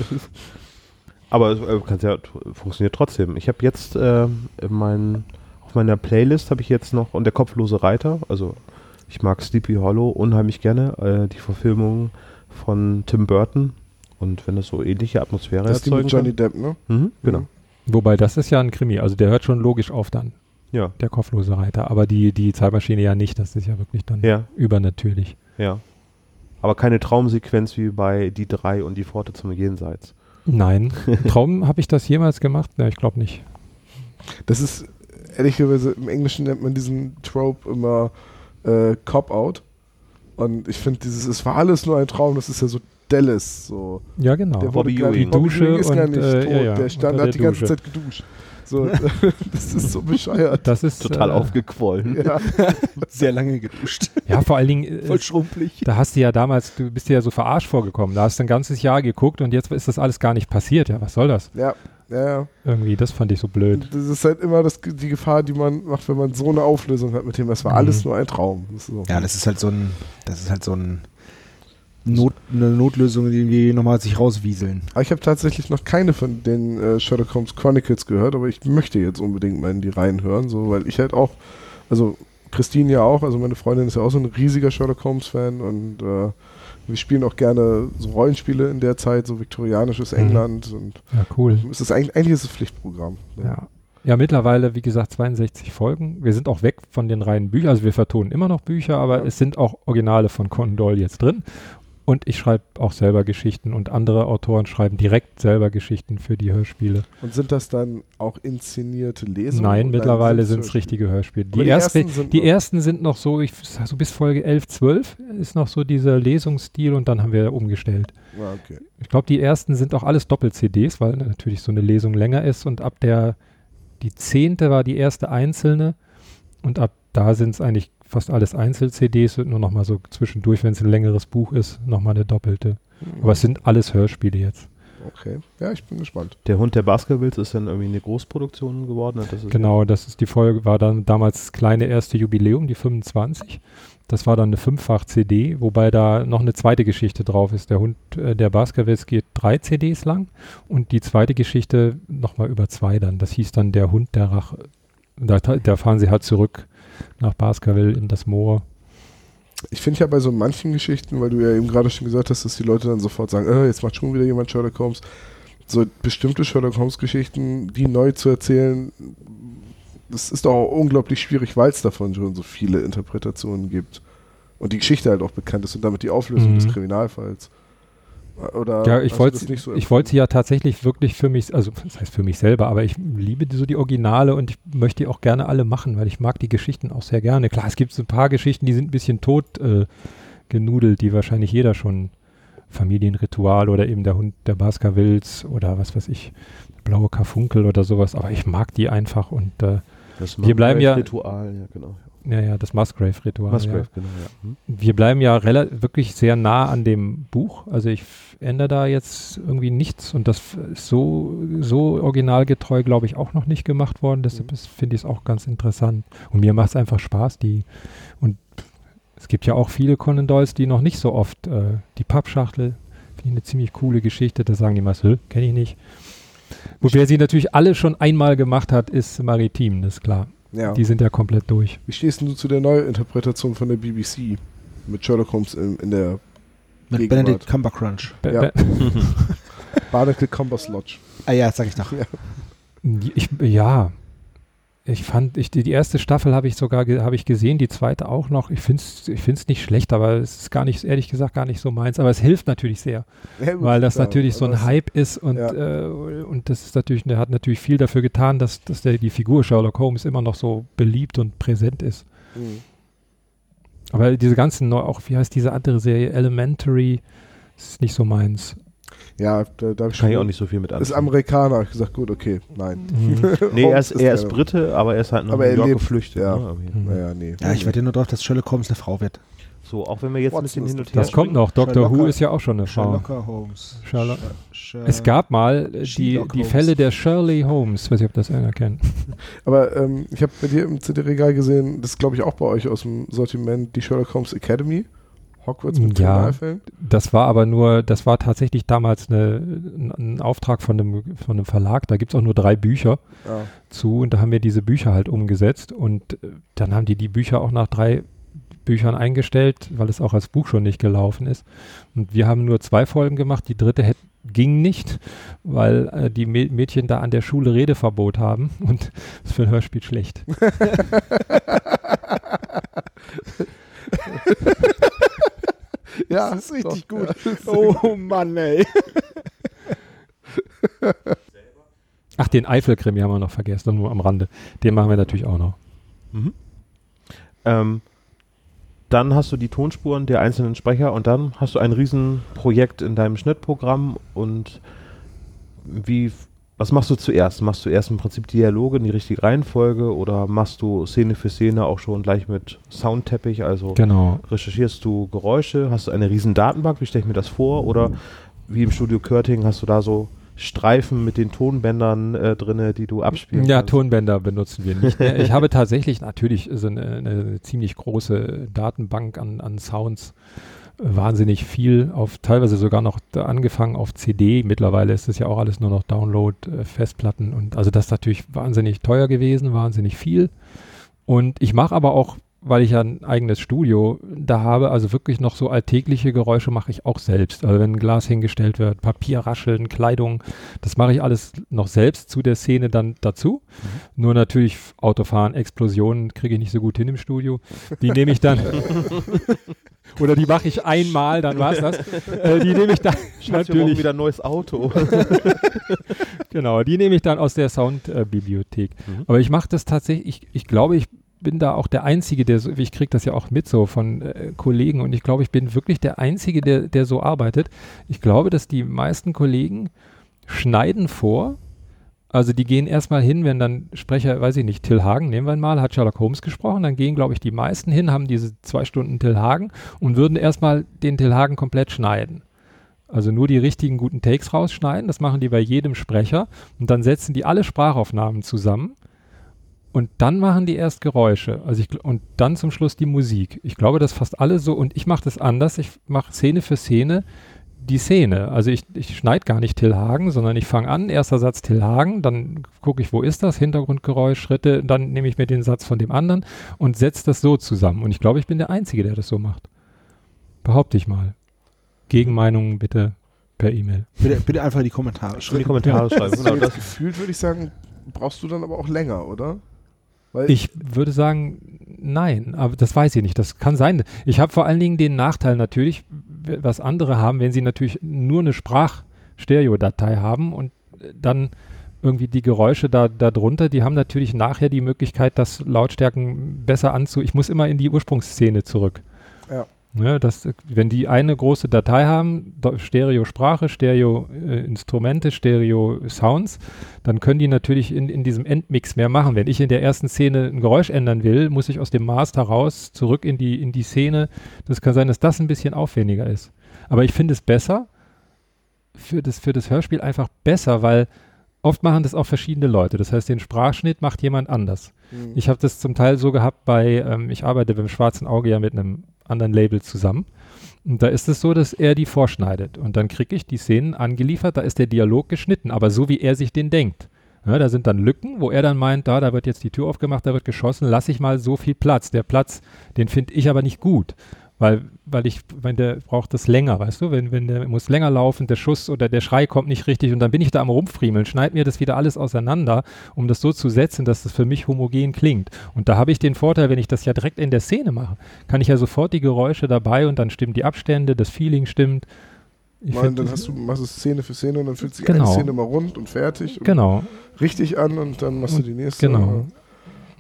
Aber es äh, ja, funktioniert trotzdem. Ich habe jetzt äh, mein, auf meiner Playlist habe ich jetzt noch und der kopflose Reiter. Also ich mag Sleepy Hollow unheimlich gerne. Äh, die Verfilmung von Tim Burton. Und wenn das so ähnliche Atmosphäre das erzeugen mit Johnny Depp, ne? Mhm, genau. Mhm. Wobei, das ist ja ein Krimi. Also der hört schon logisch auf dann. Ja. Der kopflose Reiter. Aber die, die Zeitmaschine ja nicht. Das ist ja wirklich dann ja. übernatürlich. Ja. Aber keine Traumsequenz wie bei Die drei und die Pforte zum Jenseits. Nein. Traum habe ich das jemals gemacht? Ne, ich glaube nicht. Das ist, ehrlicherweise, im Englischen nennt man diesen Trope immer äh, Cop-Out. Und ich finde, dieses, es war alles nur ein Traum, das ist ja so Dallas. So. Ja, genau. Der Bobby Ewing. Die Dusche ist gar nicht äh, tot. Ja, ja. Der stand, hat die ganze Zeit geduscht. So, das ist so bescheuert. Das ist total äh, aufgequollen. Ja. Sehr lange geduscht. Ja, vor allen Dingen. Äh, Voll schrumpelig. Da hast du ja damals, du bist dir ja so verarscht vorgekommen. Da hast du ein ganzes Jahr geguckt und jetzt ist das alles gar nicht passiert. Ja, was soll das? Ja. Ja, ja. Irgendwie, das fand ich so blöd. Das ist halt immer das, die Gefahr, die man macht, wenn man so eine Auflösung hat mit dem, das war mhm. alles nur ein Traum. Das so. Ja, das ist halt so ein, das ist halt so ein Not, eine Notlösung, die wir nochmal sich rauswieseln. Aber ich habe tatsächlich noch keine von den äh, Sherlock Holmes Chronicles gehört, aber ich möchte jetzt unbedingt mal in die Reihen hören, so, weil ich halt auch, also Christine ja auch, also meine Freundin ist ja auch so ein riesiger Sherlock Holmes Fan und äh, wir spielen auch gerne so Rollenspiele in der Zeit, so viktorianisches mhm. England. Und ja, cool. Es ist eigentlich, eigentlich ist es Pflichtprogramm. Ne? Ja. Ja, mittlerweile, wie gesagt, 62 Folgen. Wir sind auch weg von den reinen Büchern. Also wir vertonen immer noch Bücher, aber ja. es sind auch Originale von Conan Doyle jetzt drin. Und ich schreibe auch selber Geschichten und andere Autoren schreiben direkt selber Geschichten für die Hörspiele. Und sind das dann auch inszenierte Lesungen? Nein, mittlerweile sind es richtige Hörspiele. Die, die, erste, ersten sind die ersten sind noch so, ich, so bis Folge 11, 12 ist noch so dieser Lesungsstil und dann haben wir umgestellt. Ah, okay. Ich glaube, die ersten sind auch alles Doppel-CDs, weil natürlich so eine Lesung länger ist und ab der, die zehnte war die erste einzelne und ab da sind es eigentlich fast alles Einzel-CDs und nur nochmal so zwischendurch, wenn es ein längeres Buch ist, nochmal eine doppelte. Mhm. Aber es sind alles Hörspiele jetzt. Okay, ja, ich bin gespannt. Der Hund der Baskervilles ist dann irgendwie eine Großproduktion geworden. Das genau, das ist die Folge, war dann damals das kleine erste Jubiläum, die 25. Das war dann eine Fünffach-CD, wobei da noch eine zweite Geschichte drauf ist. Der Hund äh, der Baskervilles geht drei CDs lang und die zweite Geschichte nochmal über zwei dann. Das hieß dann der Hund der Rache. Da, da fahren sie halt zurück nach Baskerville in das Moor. Ich finde ja bei so manchen Geschichten, weil du ja eben gerade schon gesagt hast, dass die Leute dann sofort sagen, äh, jetzt macht schon wieder jemand Sherlock Holmes. So bestimmte Sherlock Holmes Geschichten, die neu zu erzählen, das ist doch auch unglaublich schwierig, weil es davon schon so viele Interpretationen gibt. Und die Geschichte halt auch bekannt ist und damit die Auflösung mhm. des Kriminalfalls. Oder ja, ich wollte so ich wollte sie ja tatsächlich wirklich für mich, also das heißt für mich selber, aber ich liebe so die Originale und ich möchte die auch gerne alle machen, weil ich mag die Geschichten auch sehr gerne. Klar, es gibt so ein paar Geschichten, die sind ein bisschen tot äh, genudelt, die wahrscheinlich jeder schon Familienritual oder eben der Hund der Baskervilles oder was weiß ich, blaue Karfunkel oder sowas, aber ich mag die einfach und äh, wir bleiben ja Ritual, ja genau. Ja, ja, das Musgrave-Ritual. Musgrave, Ja. genau, ja. Hm? Wir bleiben ja wirklich sehr nah an dem Buch. Also ich ändere da jetzt irgendwie nichts und das ist so, so originalgetreu, glaube ich, auch noch nicht gemacht worden. Deshalb ist- finde ich es auch ganz interessant. Und mir macht es einfach Spaß. Die, und es gibt ja auch viele Conan Doyles, die noch nicht so oft, äh, die Pappschachtel, finde ich eine ziemlich coole Geschichte. Da sagen die meisten, kenne ich nicht. Wer sie natürlich alle schon einmal gemacht hat, ist Maritim, das ist klar. Ja. Die sind ja komplett durch. Wie stehst du zu der Neuinterpretation von der BBC mit Sherlock Holmes in, in der Mit Gegenwart. Benedict Cumbercrunch. Be- Ja. Barnacle Compass Lodge? Ah ja, sag ich doch. Die- Ich, ja, ich fand, ich, die, die erste Staffel habe ich sogar habe ich gesehen, die zweite auch noch. Ich finde es ich find's nicht schlecht, aber es ist gar nicht, ehrlich gesagt, gar nicht so meins. Aber es hilft natürlich sehr, Ja, gut, weil das klar, natürlich so ein Hype ist und, Ja. äh, und das ist natürlich, der hat natürlich viel dafür getan, dass, dass der, die Figur Sherlock Holmes immer noch so beliebt und präsent ist. Mhm. Aber diese ganzen, auch wie heißt diese andere Serie, Elementary, ist nicht so meins. Ja, da, da Kann ich auch nicht so viel mit Ist anfangen. Amerikaner, ich gesagt, gut, okay, nein. Mhm. Nee, er ist, er ist Brite, aber er ist halt nach Aber New er York lebt- geflüchtet. ja. ne. Mhm. Naja, nee. Ja, ich wette nur drauf, dass Sherlock Holmes eine Frau wird. So, auch wenn wir jetzt ein bisschen Watson hin ist und her Das kommt noch. Doctor Sherlock Who ist ja auch schon eine Frau. Sherlock Holmes. Sherlock- Sh- Es gab mal äh, die, die. Fälle der Shirley Holmes. Weiß ich, ob das einer kennt. Aber ähm, ich habe bei dir im CD-Regal gesehen, das ist glaube ich auch bei euch aus dem Sortiment, die Sherlock Holmes Academy. Hogwarts mit Ja. Das war aber nur, das war tatsächlich damals eine, ein, Auftrag von einem, von einem Verlag. Da gibt es auch nur drei Bücher Ja. zu und da haben wir diese Bücher halt umgesetzt und äh, dann haben die die Bücher auch nach drei Büchern eingestellt, weil es auch als Buch schon nicht gelaufen ist. Und wir haben nur zwei Folgen gemacht. Die dritte hätt, ging nicht, weil äh, die Mä- Mädchen da an der Schule Redeverbot haben und das ist für ein Hörspiel schlecht. ja, Das ist richtig doch, gut. Ja, Oh Mann, ey. Ach, den Eifelkrimi haben wir noch vergessen, nur am Rande. Den machen wir natürlich auch noch. Mhm. Ähm, dann hast du die Tonspuren der einzelnen Sprecher und dann hast du ein Riesenprojekt in deinem Schnittprogramm und wie, was machst du zuerst? Machst du erst im Prinzip Dialoge in die richtige Reihenfolge oder machst du Szene für Szene auch schon gleich mit Soundteppich, also Genau. recherchierst du Geräusche, hast du eine riesen Datenbank, wie stelle ich mir das vor oder wie im Studio Körting hast du da so Streifen mit den Tonbändern äh, drinne, die du abspielen Ja, kannst? Tonbänder benutzen wir nicht. mehr. ich habe tatsächlich natürlich so eine, eine ziemlich große Datenbank an, an Sounds. Wahnsinnig viel, auf teilweise sogar noch angefangen auf CD. Mittlerweile ist es ja auch alles nur noch Download, äh, Festplatten und also das ist natürlich wahnsinnig teuer gewesen, wahnsinnig viel. Und ich mache aber auch, weil ich ja ein eigenes Studio da habe, also wirklich noch so alltägliche Geräusche mache ich auch selbst. Also wenn ein Glas hingestellt wird, Papier rascheln, Kleidung, das mache ich alles noch selbst zu der Szene dann dazu. Nur natürlich Autofahren, Explosionen kriege ich nicht so gut hin im Studio. Die nehme ich dann. Oder die mache ich einmal, dann war es das. Äh, die nehme ich dann Schatz, natürlich. wieder ein neues Auto. Genau, die nehme ich dann aus der Soundbibliothek. Mhm. Aber ich mache das tatsächlich, ich, ich glaube, ich bin da auch der Einzige, der so, ich kriege das ja auch mit so von äh, Kollegen und ich glaube, ich bin wirklich der Einzige, der, der so arbeitet. Ich glaube, dass die meisten Kollegen schneiden vor. Also die gehen erstmal hin, wenn dann Sprecher, weiß ich nicht, Till Hagen, nehmen wir ihn mal, hat Sherlock Holmes gesprochen, dann gehen, glaube ich, die meisten hin, haben diese zwei Stunden Till Hagen und würden erstmal den Till Hagen komplett schneiden. Also nur die richtigen guten Takes rausschneiden, das machen die bei jedem Sprecher und dann setzen die alle Sprachaufnahmen zusammen und dann machen die erst Geräusche. Also ich, und dann zum Schluss die Musik. Ich glaube, dass fast alle so und ich mache das anders. Ich mache Szene für Szene die Szene. Also ich, ich schneide gar nicht Till Hagen, sondern ich fange an, erster Satz Till Hagen, dann gucke ich, wo ist das, Hintergrundgeräusch, Schritte, dann nehme ich mir den Satz von dem anderen und setze das so zusammen. Und ich glaube, ich bin der Einzige, der das so macht. Behaupte ich mal. Gegenmeinungen bitte per E-Mail. Bitte, bitte einfach in die Kommentare in die schreiben. Kommentare schreiben. Genau, das gefühlt würde ich sagen, brauchst du dann aber auch länger, oder? Weil Ich würde sagen, nein, aber das weiß ich nicht. Das kann sein. Ich habe vor allen Dingen den Nachteil natürlich, was andere haben, wenn sie natürlich nur eine Sprachstereo-Datei haben und äh, dann irgendwie die Geräusche da darunter, die haben natürlich nachher die Möglichkeit, das Lautstärken besser anzu. Ich muss immer in die Ursprungsszene zurück. Ja. Ne, das, wenn die eine große Datei haben, Stereo-Sprache, Stereo-Instrumente, Stereo-Sounds, dann können die natürlich in, in diesem Endmix mehr machen. Wenn ich in der ersten Szene ein Geräusch ändern will, muss ich aus dem Master raus, zurück in die, in die Szene. Das kann sein, dass das ein bisschen aufwendiger ist. Aber ich finde es besser, für das, für das Hörspiel einfach besser, weil oft machen das auch verschiedene Leute. Das heißt, den Sprachschnitt macht jemand anders. Mhm. Ich habe das zum Teil so gehabt bei, ähm, ich arbeite beim Schwarzen Auge ja mit einem anderen Label zusammen. Und da ist es so, dass er die vorschneidet. Und dann kriege ich die Szenen angeliefert, da ist der Dialog geschnitten, aber so wie er sich den denkt. Ja, da sind dann Lücken, wo er dann meint, da, da wird jetzt die Tür aufgemacht, da wird geschossen, lass ich mal so viel Platz. Der Platz, den finde ich aber nicht gut. Weil, weil ich, wenn der braucht das länger, weißt du, wenn, wenn der muss länger laufen, der Schuss oder der Schrei kommt nicht richtig und dann bin ich da am rumfriemeln, schneid mir das wieder alles auseinander, um das so zu setzen, dass das für mich homogen klingt. Und da habe ich den Vorteil, wenn ich das ja direkt in der Szene mache, kann ich ja sofort die Geräusche dabei und dann stimmen die Abstände, das Feeling stimmt. Ich Mal, find, dann hast du, machst du Szene für Szene und dann fühlt sich Genau. eine Szene mal rund und fertig und genau, richtig an und dann machst du die nächste. genau.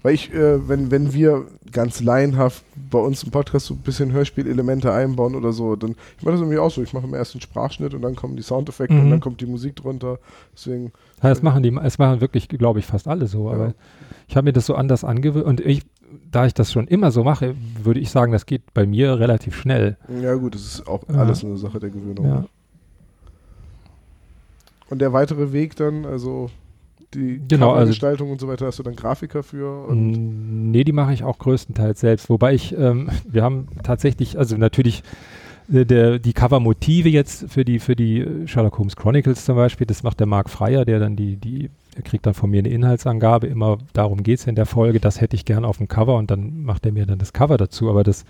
Weil ich, äh, wenn, wenn wir ganz laienhaft bei uns im Podcast so ein bisschen Hörspielelemente einbauen oder so, dann, ich mache das irgendwie auch so, ich mache im ersten Sprachschnitt und dann kommen die Soundeffekte Mhm. und dann kommt die Musik drunter. Deswegen, Ja, das machen die, es machen wirklich, glaube ich, fast alle so. Ja. Aber ich habe mir das so anders angewöhnt und ich, da ich das schon immer so mache, würde ich sagen, das geht bei mir relativ schnell. ja gut, das ist auch Ja. alles eine Sache der Gewöhnung. Ja. Und der weitere Weg dann, also die Genau, also- Gestaltung und so weiter, hast du dann Grafiker für und Nee, die mache ich auch größtenteils selbst. Wobei ich, ähm, wir haben tatsächlich, also natürlich äh, der, die Covermotive jetzt für die, für die äh, Sherlock Holmes Chronicles zum Beispiel, das macht der Marc Freier, der dann die, die, der kriegt dann von mir eine Inhaltsangabe, immer darum geht es in der Folge, das hätte ich gerne auf dem Cover und dann macht er mir dann das Cover dazu, aber das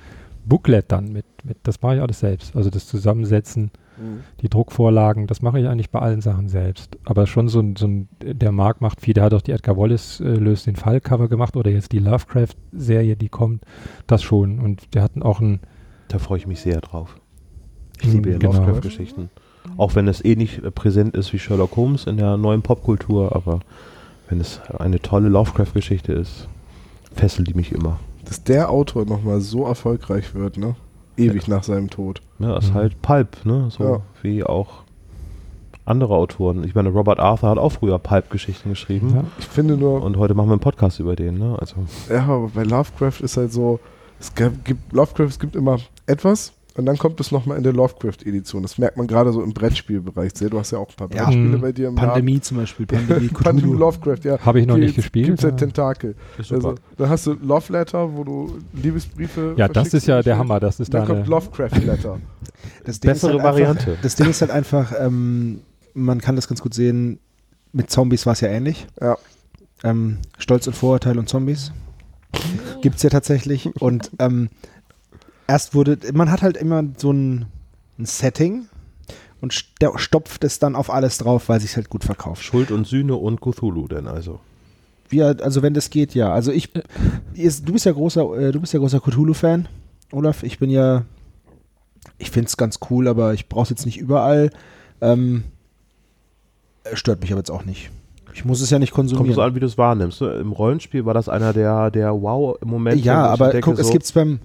Booklet dann mit, mit das mache ich alles selbst. Also das Zusammensetzen, Mhm. die Druckvorlagen, das mache ich eigentlich bei allen Sachen selbst. Aber schon so ein, so ein der Marc macht viel, der hat auch die Edgar Wallace äh, löst den Fall Cover gemacht oder jetzt die Lovecraft-Serie, die kommt, das schon. Und der hat auch ein, Da freue ich mich sehr drauf. Ich Mhm, liebe ja genau. Lovecraft-Geschichten. Auch wenn es eh nicht äh, präsent ist wie Sherlock Holmes in der neuen Popkultur, aber wenn es eine tolle Lovecraft-Geschichte ist, fesselt die mich immer. dass der Autor nochmal so erfolgreich wird, ne? Ewig nach seinem Tod. Ne, das ist Mhm. halt Pulp, ne? So Ja. wie auch andere Autoren. Ich meine, Robert Arthur hat auch früher Pulp-Geschichten geschrieben. ja, Ich finde nur, Und heute machen wir einen Podcast über den, ne? Also, ja, aber bei Lovecraft ist halt so, es gibt, Lovecraft, es gibt immer etwas und dann kommt es nochmal in der Lovecraft-Edition. Das merkt man gerade so im Brettspielbereich sehr. Du hast ja auch ein paar Ja. Brettspiele Mhm. bei dir im Pandemie zum Beispiel, Pandemie. Pandemie. Lovecraft, ja. habe ich noch nicht Gibt- gespielt. Gibt's ja ja. Tentakel. Also, dann hast du Love Letter, wo du Liebesbriefe ja, das ist ja der. Hammer, das ist Dann da kommt Lovecraft Letter. Das Ding Bessere halt einfach- Variante. Das Ding ist halt einfach, ähm, man kann das ganz gut sehen, mit Zombies war es ja ähnlich. Ja. Ähm, Stolz und Vorurteil und Zombies. Gibt es ja tatsächlich. Und ähm, erst wurde, man hat halt immer so ein, ein Setting und st stopft es dann auf alles drauf, weil sich halt gut verkauft. Schuld und Sühne und Cthulhu denn also. Ja, also wenn das geht, ja. Also ich, ist- du bist ja großer, äh, du bist ja großer Cthulhu-Fan, Olaf. Ich bin ja, ich finde es ganz cool, aber ich brauche es jetzt nicht überall. Ähm, äh, stört mich aber jetzt auch nicht. Ich muss es ja nicht Kommt konsumieren. so an, wie du es wahrnimmst. Ne? Im Rollenspiel war das einer der, der Wow-Momente. ja, aber guck, es so, gibt's beim,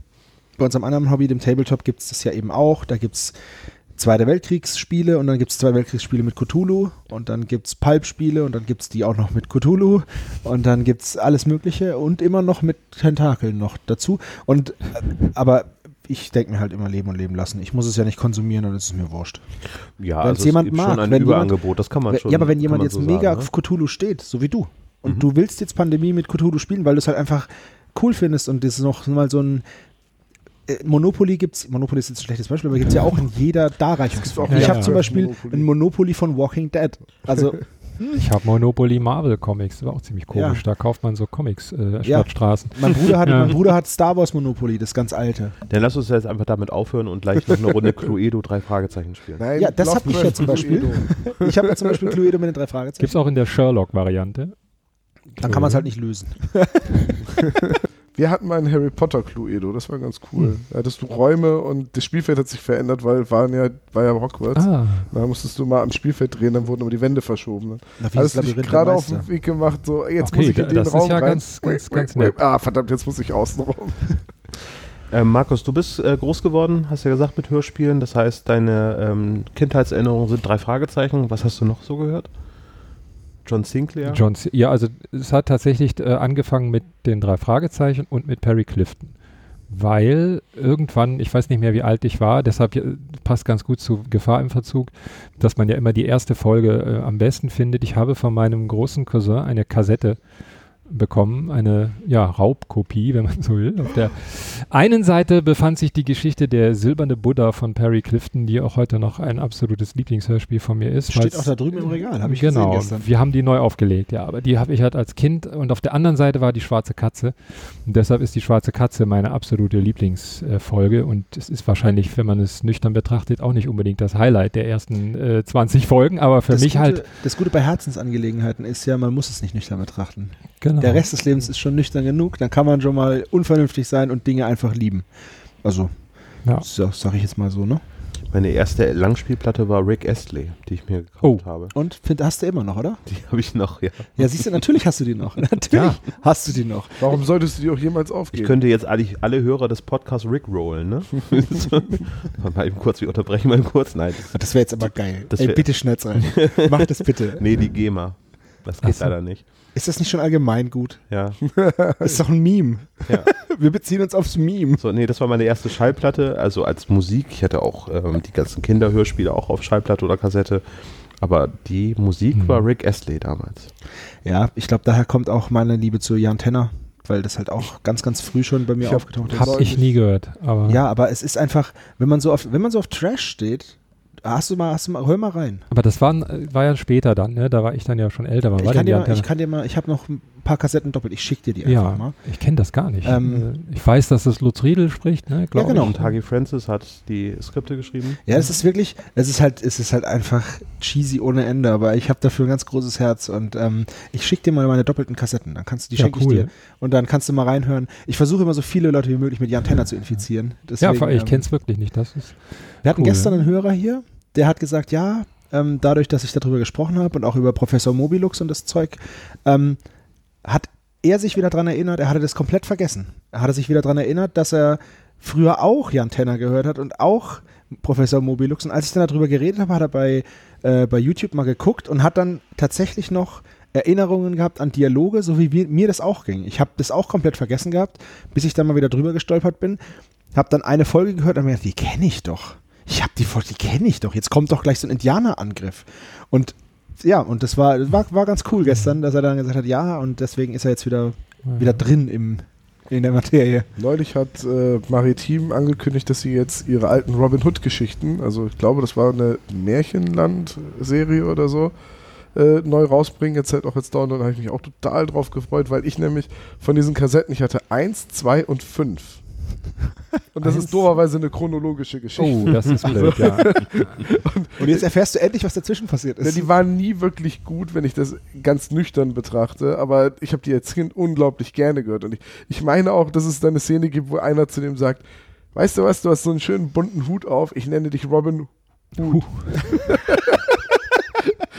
bei unserem anderen Hobby, dem Tabletop, gibt es das ja eben auch. Da gibt es Zweite Weltkriegsspiele und dann gibt es Zweite Weltkriegsspiele mit Cthulhu und dann gibt es Pulp-Spiele und dann gibt es die auch noch mit Cthulhu und dann gibt es alles Mögliche und immer noch mit Tentakeln noch dazu. Und äh, aber ich denke mir halt immer leben und leben lassen. Ich muss es ja nicht konsumieren und es ist mir wurscht. ja, wenn's also es jemand gibt mag, schon ein wenn jemand- Überangebot, das kann man schon. ja, aber wenn jemand man jetzt so mega sagen, auf Cthulhu steht, so wie du, und Mhm. du willst jetzt Pandemie mit Cthulhu spielen, weil du es halt einfach cool findest und das ist noch mal so ein Monopoly gibt's, Monopoly ist jetzt ein schlechtes Beispiel, aber gibt es ja auch in jeder Darreichungsform. auch ich ja, habe ja. zum Beispiel Monopoly. ein Monopoly von Walking Dead. Also, Ich habe Monopoly Marvel Comics, das war auch ziemlich komisch. Ja. Da kauft man so Comics, äh, Ja. Stadtstraßen. mein Bruder, hat, Ja. mein Bruder hat Star Wars Monopoly, das ganz alte. Dann lass uns jetzt einfach damit aufhören und gleich noch eine Runde Cluedo drei Fragezeichen spielen. Nein, Ja, das hab ich ja zum Beispiel. Cluedo. Ich habe ja zum Beispiel Cluedo mit den drei Fragezeichen. Gibt es auch in der Sherlock-Variante. Dann kann man es halt nicht lösen. Wir hatten mal einen Harry Potter Cluedo, das war ganz cool. Da hattest du Räume und das Spielfeld hat sich verändert, weil waren ja, war ja Hogwarts. Ah, Da musstest du mal am Spielfeld drehen, dann wurden aber die Wände verschoben. Wie Alles das dich gerade auf den Weg gemacht, so jetzt Okay, muss ich in den das ist Raum ja rein. ganz- ganz- ganz. Ah, verdammt, jetzt muss ich außen rum. Ähm, Markus, du bist äh, groß geworden, hast ja gesagt, mit Hörspielen. Das heißt, deine ähm, Kindheitserinnerungen sind drei Fragezeichen. Was hast du noch so gehört? John Sinclair? John, ja, also es hat tatsächlich äh, angefangen mit den drei Fragezeichen und mit Perry Clifton. Weil irgendwann, ich weiß nicht mehr, wie alt ich war, deshalb äh, passt ganz gut zu Gefahr im Verzug, dass man ja immer die erste Folge äh, am besten findet. Ich habe von meinem großen Cousin eine Kassette bekommen, eine ja, Raubkopie, wenn man so will. Auf der einen Seite befand sich die Geschichte der silberne Buddha von Perry Clifton, die auch heute noch ein absolutes Lieblingshörspiel von mir ist. Steht auch da drüben im Regal, habe ich genau, gesehen gestern. wir haben die neu aufgelegt, ja, aber die habe ich halt als Kind und auf der anderen Seite war die schwarze Katze und deshalb ist die schwarze Katze meine absolute Lieblingsfolge und es ist wahrscheinlich, wenn man es nüchtern betrachtet, auch nicht unbedingt das Highlight der ersten äh, 20 Folgen, aber für das mich Gute, halt, Das Gute bei Herzensangelegenheiten ist ja, man muss es nicht nüchtern betrachten. genau. Der Rest des Lebens ist schon nüchtern genug, dann kann man schon mal unvernünftig sein und Dinge einfach lieben. Also, Ja. so, sag ich jetzt mal so, ne? Meine erste Langspielplatte war Rick Astley, die ich mir gekauft Oh. habe. Und find, hast du immer noch, oder? Die habe ich noch, ja. Ja, siehst du, natürlich hast du die noch. Natürlich Ja. hast du die noch. Warum solltest du die auch jemals Ich aufgeben? könnte jetzt alle, alle Hörer des Podcasts Rick rollen, ne? mal eben kurz, wir unterbrechen mal kurz. Nein, das, Das wäre jetzt aber geil. Das Ey, bitte schnell rein. Mach das bitte. nee, die GEMA. Das geht Ach so. leider nicht. Ist das nicht schon allgemein gut? Ja. Das ist doch ein Meme. ja. Wir beziehen uns aufs Meme. So, nee, das war meine erste Schallplatte, also als Musik. Ich hatte auch ähm, die ganzen Kinderhörspiele auch auf Schallplatte oder Kassette. Aber die Musik Mhm. war Rick Astley damals. Ja, ich glaube, daher kommt auch meine Liebe zu Jan Tenner, weil das halt auch ganz, ganz früh schon bei mir Ich hab- aufgetaucht ist. Hab ich nie gehört, aber Ja, aber es ist einfach, wenn man so auf, wenn man so auf Trash steht, hast du mal, hast du mal, hör mal rein. aber das war, war ja später dann, ne? Da war ich dann ja schon älter. Ich war kann, mal, ich kann dir mal, ich habe noch ein paar Kassetten doppelt, ich schick dir die einfach ja, mal. ich kenne das gar nicht. Ähm, Äh, ich weiß, dass das Lutz Riedel spricht, ne? glaub genau. ich. Und Hagi Francis hat die Skripte geschrieben. Ja, es ist wirklich, es ist halt, es ist halt einfach cheesy ohne Ende, aber ich habe dafür ein ganz großes Herz und ähm, ich schicke dir mal meine doppelten Kassetten, dann kannst du die Ja, cool. ich dir und dann kannst du mal reinhören. Ich versuche immer so viele Leute wie möglich mit Jan Tenner zu infizieren. Ja, Deswegen, vor- ich ähm, kenne es wirklich nicht. Das ist Wir hatten Cool. gestern einen Hörer hier, der hat gesagt, ja, ähm, dadurch, dass ich darüber gesprochen habe und auch über Professor Mobilux und das Zeug, ähm, hat er sich wieder daran erinnert, er hatte das komplett vergessen. Er hatte sich wieder daran erinnert, dass er früher auch Jan Tenner gehört hat und auch Professor Mobilux. Und als ich dann darüber geredet habe, hat er bei, äh, bei YouTube mal geguckt und hat dann tatsächlich noch Erinnerungen gehabt an Dialoge, so wie wir, mir das auch ging. Ich habe das auch komplett vergessen gehabt, bis ich dann mal wieder drüber gestolpert bin. Habe dann eine Folge gehört und mir gedacht, die kenne ich doch. Ich habe die Folge, die kenne ich doch. Jetzt kommt doch gleich so ein Indianerangriff. Und ja, und das war, das war, war ganz cool gestern, dass er dann gesagt hat, ja, und deswegen ist er jetzt wieder, wieder drin im, in der Materie. Neulich hat äh, Maritim angekündigt, dass sie jetzt ihre alten Robin Hood-Geschichten, also ich glaube, das war eine Märchenland-Serie oder so, äh, neu rausbringen. Jetzt halt auch und da habe ich mich auch total drauf gefreut, weil ich nämlich von diesen Kassetten, ich hatte eins, zwei und fünf. Und das Eins. ist dooferweise eine chronologische Geschichte. Oh, das ist blöd, ja. Und jetzt erfährst du endlich, was dazwischen passiert Ja, ist. die waren nie wirklich gut, wenn ich das ganz nüchtern betrachte, aber ich habe die als Kind unglaublich gerne gehört. Und ich, ich meine auch, dass es da eine Szene gibt, wo einer zu dem sagt, weißt du was, du hast so einen schönen bunten Hut auf, ich nenne dich Robin Hood.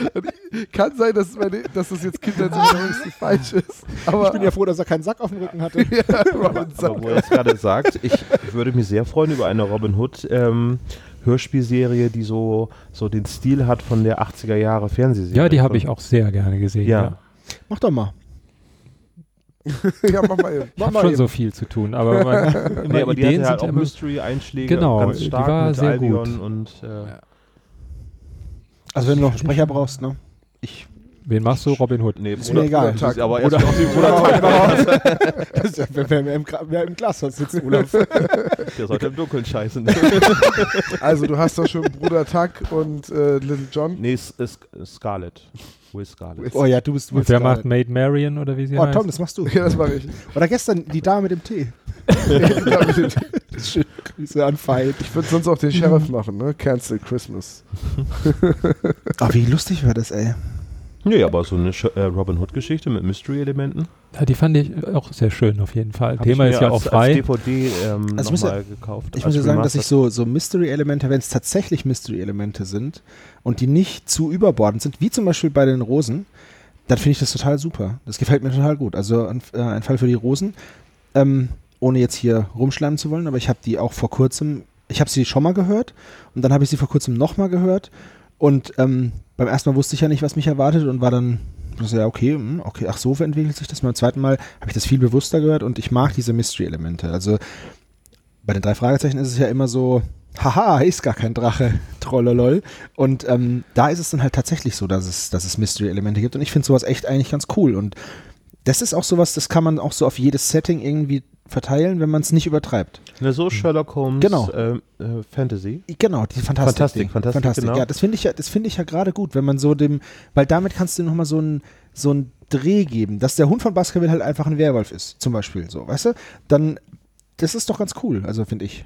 Und ich- Kann sein, dass, meine, dass das jetzt Kindheitserinnerung falsch ist, aber ich bin ja froh, dass er keinen Sack auf dem Rücken hatte. ja, Robin Aber wo er es gerade sagt, ich würde mich sehr freuen über eine Robin Hood ähm, Hörspielserie, die so, so den Stil hat von der 80er Jahre Fernsehserie. ja, die habe ich auch sehr gerne gesehen. Ja. Ja. Mach doch mal. ja, mach mal eben. Ich habe schon so viel zu tun, aber meine, Nee, aber die Ideen hatte halt sind auch Mystery-Einschläge Genau, ganz die stark war mit sehr Albion gut. und äh, Also wenn du noch einen Sprecher brauchst, ne? Ich. Wen machst du? Robin Hood. nee, Ist mir egal. Das ist aber erst die Das ist ja, wer, wer, wer, im, wer im Glashaus sitzt, Olaf. Der sollte im Dunkeln scheißen. Also du hast doch schon Bruder Tuck und äh, Little John. nee, es ist Scarlett. Will Scarlett. Oh ja, du bist Und wer macht Maid Marian oder wie sie Oh, heißt? Tom, das machst du. Ja, das mache ich. Oder gestern die Dame mit dem Tee. Schöne Grüße an Veit. Ich würde sonst auch den Sheriff machen, ne? Cancel Christmas. Ah, wie lustig war das, ey. Nee, aber so eine äh, Robin Hood-Geschichte mit Mystery-Elementen. Ja, die fand ich auch sehr schön auf jeden Fall. Hab Thema ich ist ja auch als, frei. Als DVD ähm, Also ich muss ja- gekauft. Ich als muss ja sagen, dass ich so, so Mystery-Elemente, wenn es tatsächlich Mystery-Elemente sind und die nicht zu überbordend sind, wie zum Beispiel bei den Rosen, dann finde ich das total super. Das gefällt mir total gut. Also ein, äh, ein Fall für die Rosen. Ähm, ohne jetzt hier rumschleimen zu wollen, aber ich habe die auch vor kurzem, ich habe sie schon mal gehört und dann habe ich sie vor kurzem nochmal gehört und ähm, beim ersten Mal wusste ich ja nicht, was mich erwartet und war dann so, ja, okay, hm, okay, ach so entwickelt sich das. Beim zweiten Mal habe ich das viel bewusster gehört und ich mag diese Mystery-Elemente. Also bei den drei Fragezeichen ist es ja immer so, haha, ist gar kein Drache, trollolol. Und ähm, da ist es dann halt tatsächlich so, dass es, dass es Mystery-Elemente gibt und ich finde sowas echt eigentlich ganz cool und das ist auch sowas, das kann man auch so auf jedes Setting irgendwie verteilen, wenn man es nicht übertreibt. Ne, so Sherlock Holmes Genau. ähm, äh, Fantasy. Genau, die Fantastik. Fantastik, Fantastik, genau. Ja, das finde ich ja, das finde ich ja gerade gut, wenn man so dem, weil damit kannst du noch mal so einen so einen Dreh geben, dass der Hund von Baskerville halt einfach ein Werwolf ist, zum Beispiel, so, weißt du? Dann, das ist doch ganz cool, also finde ich.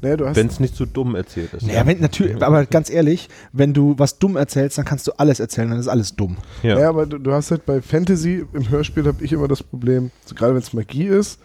Naja, Wenn es nicht zu dumm erzählt ist. Naja, wenn, natürlich, aber ganz ehrlich, wenn du was dumm erzählst, dann kannst du alles erzählen, dann ist alles dumm. Ja. Ja, aber du, du hast halt bei Fantasy im Hörspiel habe ich immer das Problem, so gerade wenn es Magie ist,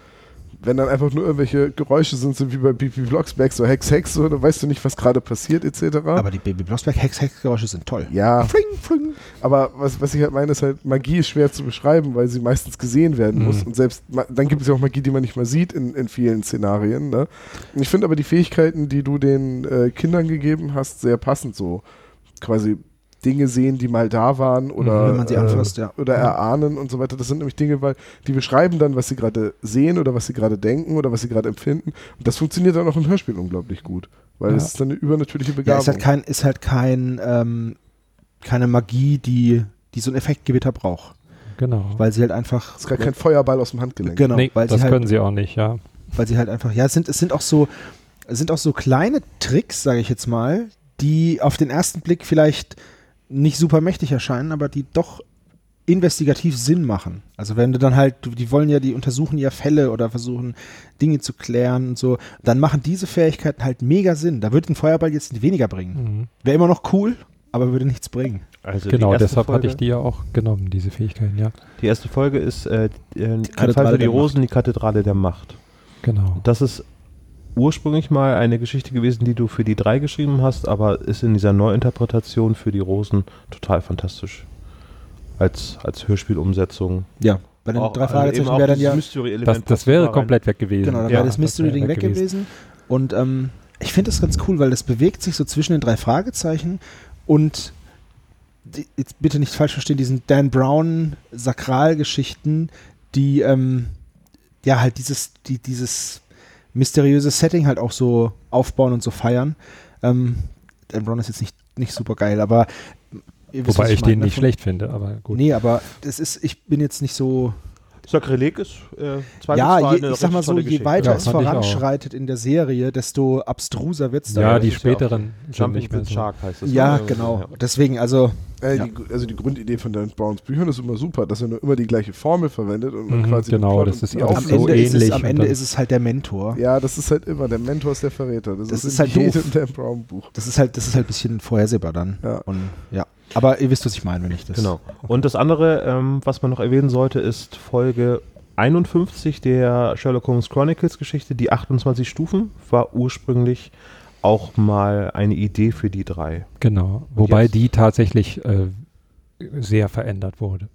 wenn dann einfach nur irgendwelche Geräusche sind, so wie bei Bibi Blocksberg, so Hex, Hex, so, dann weißt du nicht, was gerade passiert, etc. Aber die Baby Blocksberg Hex Hex Geräusche sind toll. ja, Fling, fling. aber was, was ich halt meine, ist halt, Magie ist schwer zu beschreiben, weil sie meistens gesehen werden muss. Mhm. Und selbst, dann gibt es ja auch Magie, die man nicht mal sieht in, in vielen Szenarien. Ne? Und ich finde aber die Fähigkeiten, die du den äh, Kindern gegeben hast, sehr passend so. Quasi Dinge sehen, die mal da waren oder, Wenn man sie äh, anfasst, ja. oder erahnen und so weiter. Das sind nämlich Dinge, weil die beschreiben dann, was sie gerade sehen oder was sie gerade denken oder was sie gerade empfinden. Und das funktioniert dann auch im Hörspiel unglaublich gut, weil Ja. es ist dann eine übernatürliche Ja, Begabung. ist halt kein, ist halt kein, ähm, keine Magie, die, die so ein Effektgewitter braucht. Genau. Weil sie halt einfach. es ist gar kein Feuerball aus dem Handgelenk. Genau, nee, weil das sie halt, können sie auch nicht, ja. weil sie halt einfach, ja, es sind, es sind auch so, es sind auch so kleine Tricks, sage ich jetzt mal, die auf den ersten Blick vielleicht nicht super mächtig erscheinen, aber die doch investigativ Sinn machen. Also wenn du dann halt, die wollen ja, die untersuchen ja Fälle oder versuchen Dinge zu klären und so, dann machen diese Fähigkeiten halt mega Sinn. Da würde ein Feuerball jetzt weniger bringen. Mhm. Wäre immer noch cool, aber würde nichts bringen. Also Genau, deshalb Folge, hatte ich die ja auch genommen, diese Fähigkeiten, ja. Die erste Folge ist äh, die, äh, die Kathedrale die der Rosen, die Kathedrale der Macht. Genau. Das ist ursprünglich mal eine Geschichte gewesen, die du für die drei geschrieben hast, aber ist in dieser Neuinterpretation für die Rosen total fantastisch. Als, als Hörspielumsetzung. Ja, bei den Auch- drei also Fragezeichen auch wäre dann ja, Das, das wäre rein. komplett weg gewesen. genau, dann Ja, wäre das Mystery-Ding wäre weg gewesen. Und ähm, ich finde das ganz cool, weil das bewegt sich so zwischen den drei Fragezeichen und die, jetzt bitte nicht falsch verstehen, diesen Dan Brown Sakralgeschichten, die ähm, ja halt dieses, die, dieses mysteriöse Setting halt auch so aufbauen und so feiern. Ähm, Dan Brown ist jetzt nicht, nicht super geil, aber wisst, Wobei ich meine, den ne? nicht Von- schlecht finde, aber gut. Nee, aber das ist, ich bin jetzt nicht so, Sakrileg ist äh, ja, je, eine ich sag mal so, je weiter Ja, es auch. voranschreitet in der Serie, desto abstruser wird es ja, Ja, die ja auch späteren sind Jumping nicht mehr the so. Shark heißt es. Ja, ne? genau. Ja. Deswegen, also, Äh, Ja. die, also die Grundidee von Dan Browns Büchern ist immer super, dass er nur immer die gleiche Formel verwendet und man Mhm, quasi genau, das ist am so Ende, ist es, ähnlich am Ende dann- ist es halt der Mentor. Ja, das ist halt immer, der Mentor ist der Verräter. Das, Das ist, ist in halt doof. jedem Dan Brown Buch. Das ist halt, das ist halt ein bisschen vorhersehbar dann. Ja. Und ja. Aber ihr wisst, was ich meine, wenn ich das. Genau. Und das andere, ähm, was man noch erwähnen sollte, ist Folge 51 der Sherlock Holmes Chronicles Geschichte. Die 28 Stufen war ursprünglich auch mal eine Idee für die drei. Genau. Wobei jetzt- die tatsächlich äh, sehr verändert wurde.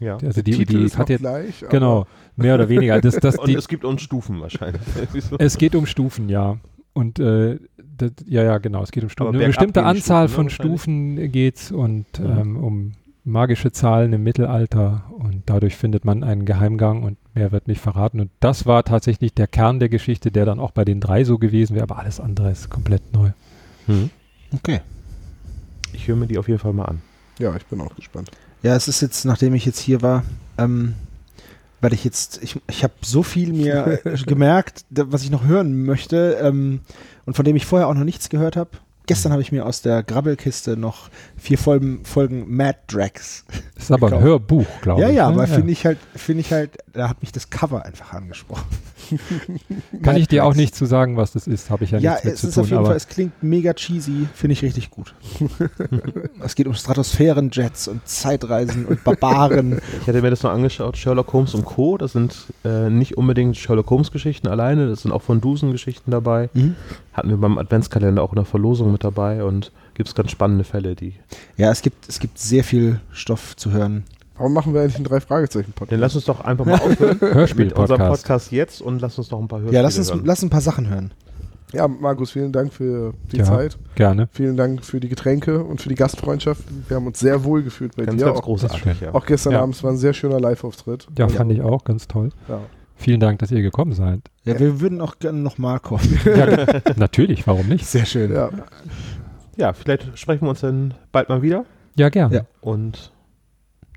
Ja. Also die, Titel die ist hat jetzt, gleich. genau, mehr oder weniger. Das, das, Und die, es gibt uns Stufen wahrscheinlich. es geht um Stufen, ja. Und äh, das, ja, ja, genau, es geht um Stufen. Eine bestimmte Anzahl Stufen, ne, von Stufen geht's und ähm, um magische Zahlen im Mittelalter und dadurch findet man einen Geheimgang und mehr wird nicht verraten. Und das war tatsächlich der Kern der Geschichte, der dann auch bei den drei so gewesen wäre, aber alles andere ist komplett neu. Hm. Okay. Ich höre mir die auf jeden Fall mal an. Ja, ich bin auch gespannt. Ja, es ist jetzt, nachdem ich jetzt hier war, ähm, weil ich jetzt, ich, ich habe so viel mir gemerkt, was ich noch hören möchte ähm, und von dem ich vorher auch noch nichts gehört habe. Gestern habe ich mir aus der Grabbelkiste noch vier Folgen, Folgen Mad Drags. Das ist aber ein. Hörbuch, glaube Ja, ich. ja, ne? aber finde ich halt, finde ich halt, da hat mich das Cover einfach angesprochen. Kann ich dir auch nicht zu sagen, was das ist, habe ich ja, Ja, nichts mit es zu ist tun. auf jeden aber Fall, es klingt mega cheesy, finde ich richtig gut. es geht um Stratosphärenjets und Zeitreisen und Barbaren. Ich hatte mir das noch angeschaut, Sherlock Holmes und Co. Das sind äh, nicht unbedingt Sherlock Holmes Geschichten alleine, das sind auch von Dusen Geschichten dabei. Mhm. Hatten wir beim Adventskalender auch in der Verlosung mit dabei und gibt es ganz spannende Fälle, die Ja, es gibt, es gibt sehr viel Stoff zu hören. Warum machen wir eigentlich einen drei Fragezeichen Dann Podcast? lass uns doch einfach mal aufhören mit unserem Hörspiel-Podcast. Podcast jetzt und lass uns noch ein paar Hörspiele Ja, lass uns, hören. lass ein paar Sachen hören. Ja, Markus, vielen Dank für die Ja. Zeit. Gerne. Vielen Dank für die Getränke und für die Gastfreundschaft. Wir haben uns sehr wohl gefühlt bei Ganz, dir. ganz Auch, großartig, ja. auch gestern Ja. Abend war ein sehr schöner Live-Auftritt. Ja, fand ich auch ganz toll. Ja. Vielen Dank, dass ihr gekommen seid. Ja, wir würden auch gerne nochmal kommen. Ja, natürlich, warum nicht? Sehr schön. Ja. Ja, vielleicht sprechen wir uns dann bald mal wieder. Ja, gerne. Ja. Und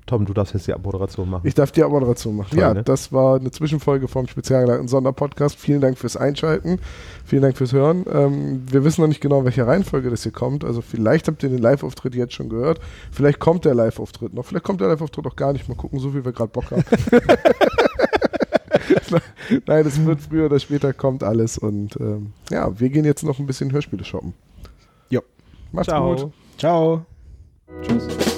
Tom, du darfst jetzt die Abmoderation machen. Ich darf die Abmoderation machen. Toll, ja, ne? das war eine Zwischenfolge vom spezialgeleiteten Sonderpodcast. Vielen Dank fürs Einschalten. Vielen Dank fürs Hören. Ähm, wir wissen noch nicht genau, in welcher Reihenfolge das hier kommt. Also vielleicht habt ihr den Live-Auftritt jetzt schon gehört. Vielleicht kommt der Live-Auftritt noch. Vielleicht kommt der Live-Auftritt auch gar nicht. Mal gucken, so wie wir gerade Bock haben. Nein, es wird früher oder später kommt alles. Und ähm, ja, wir gehen jetzt noch ein bisschen Hörspiele shoppen. Jo. Macht's Ciao. gut. Ciao. Tschüss.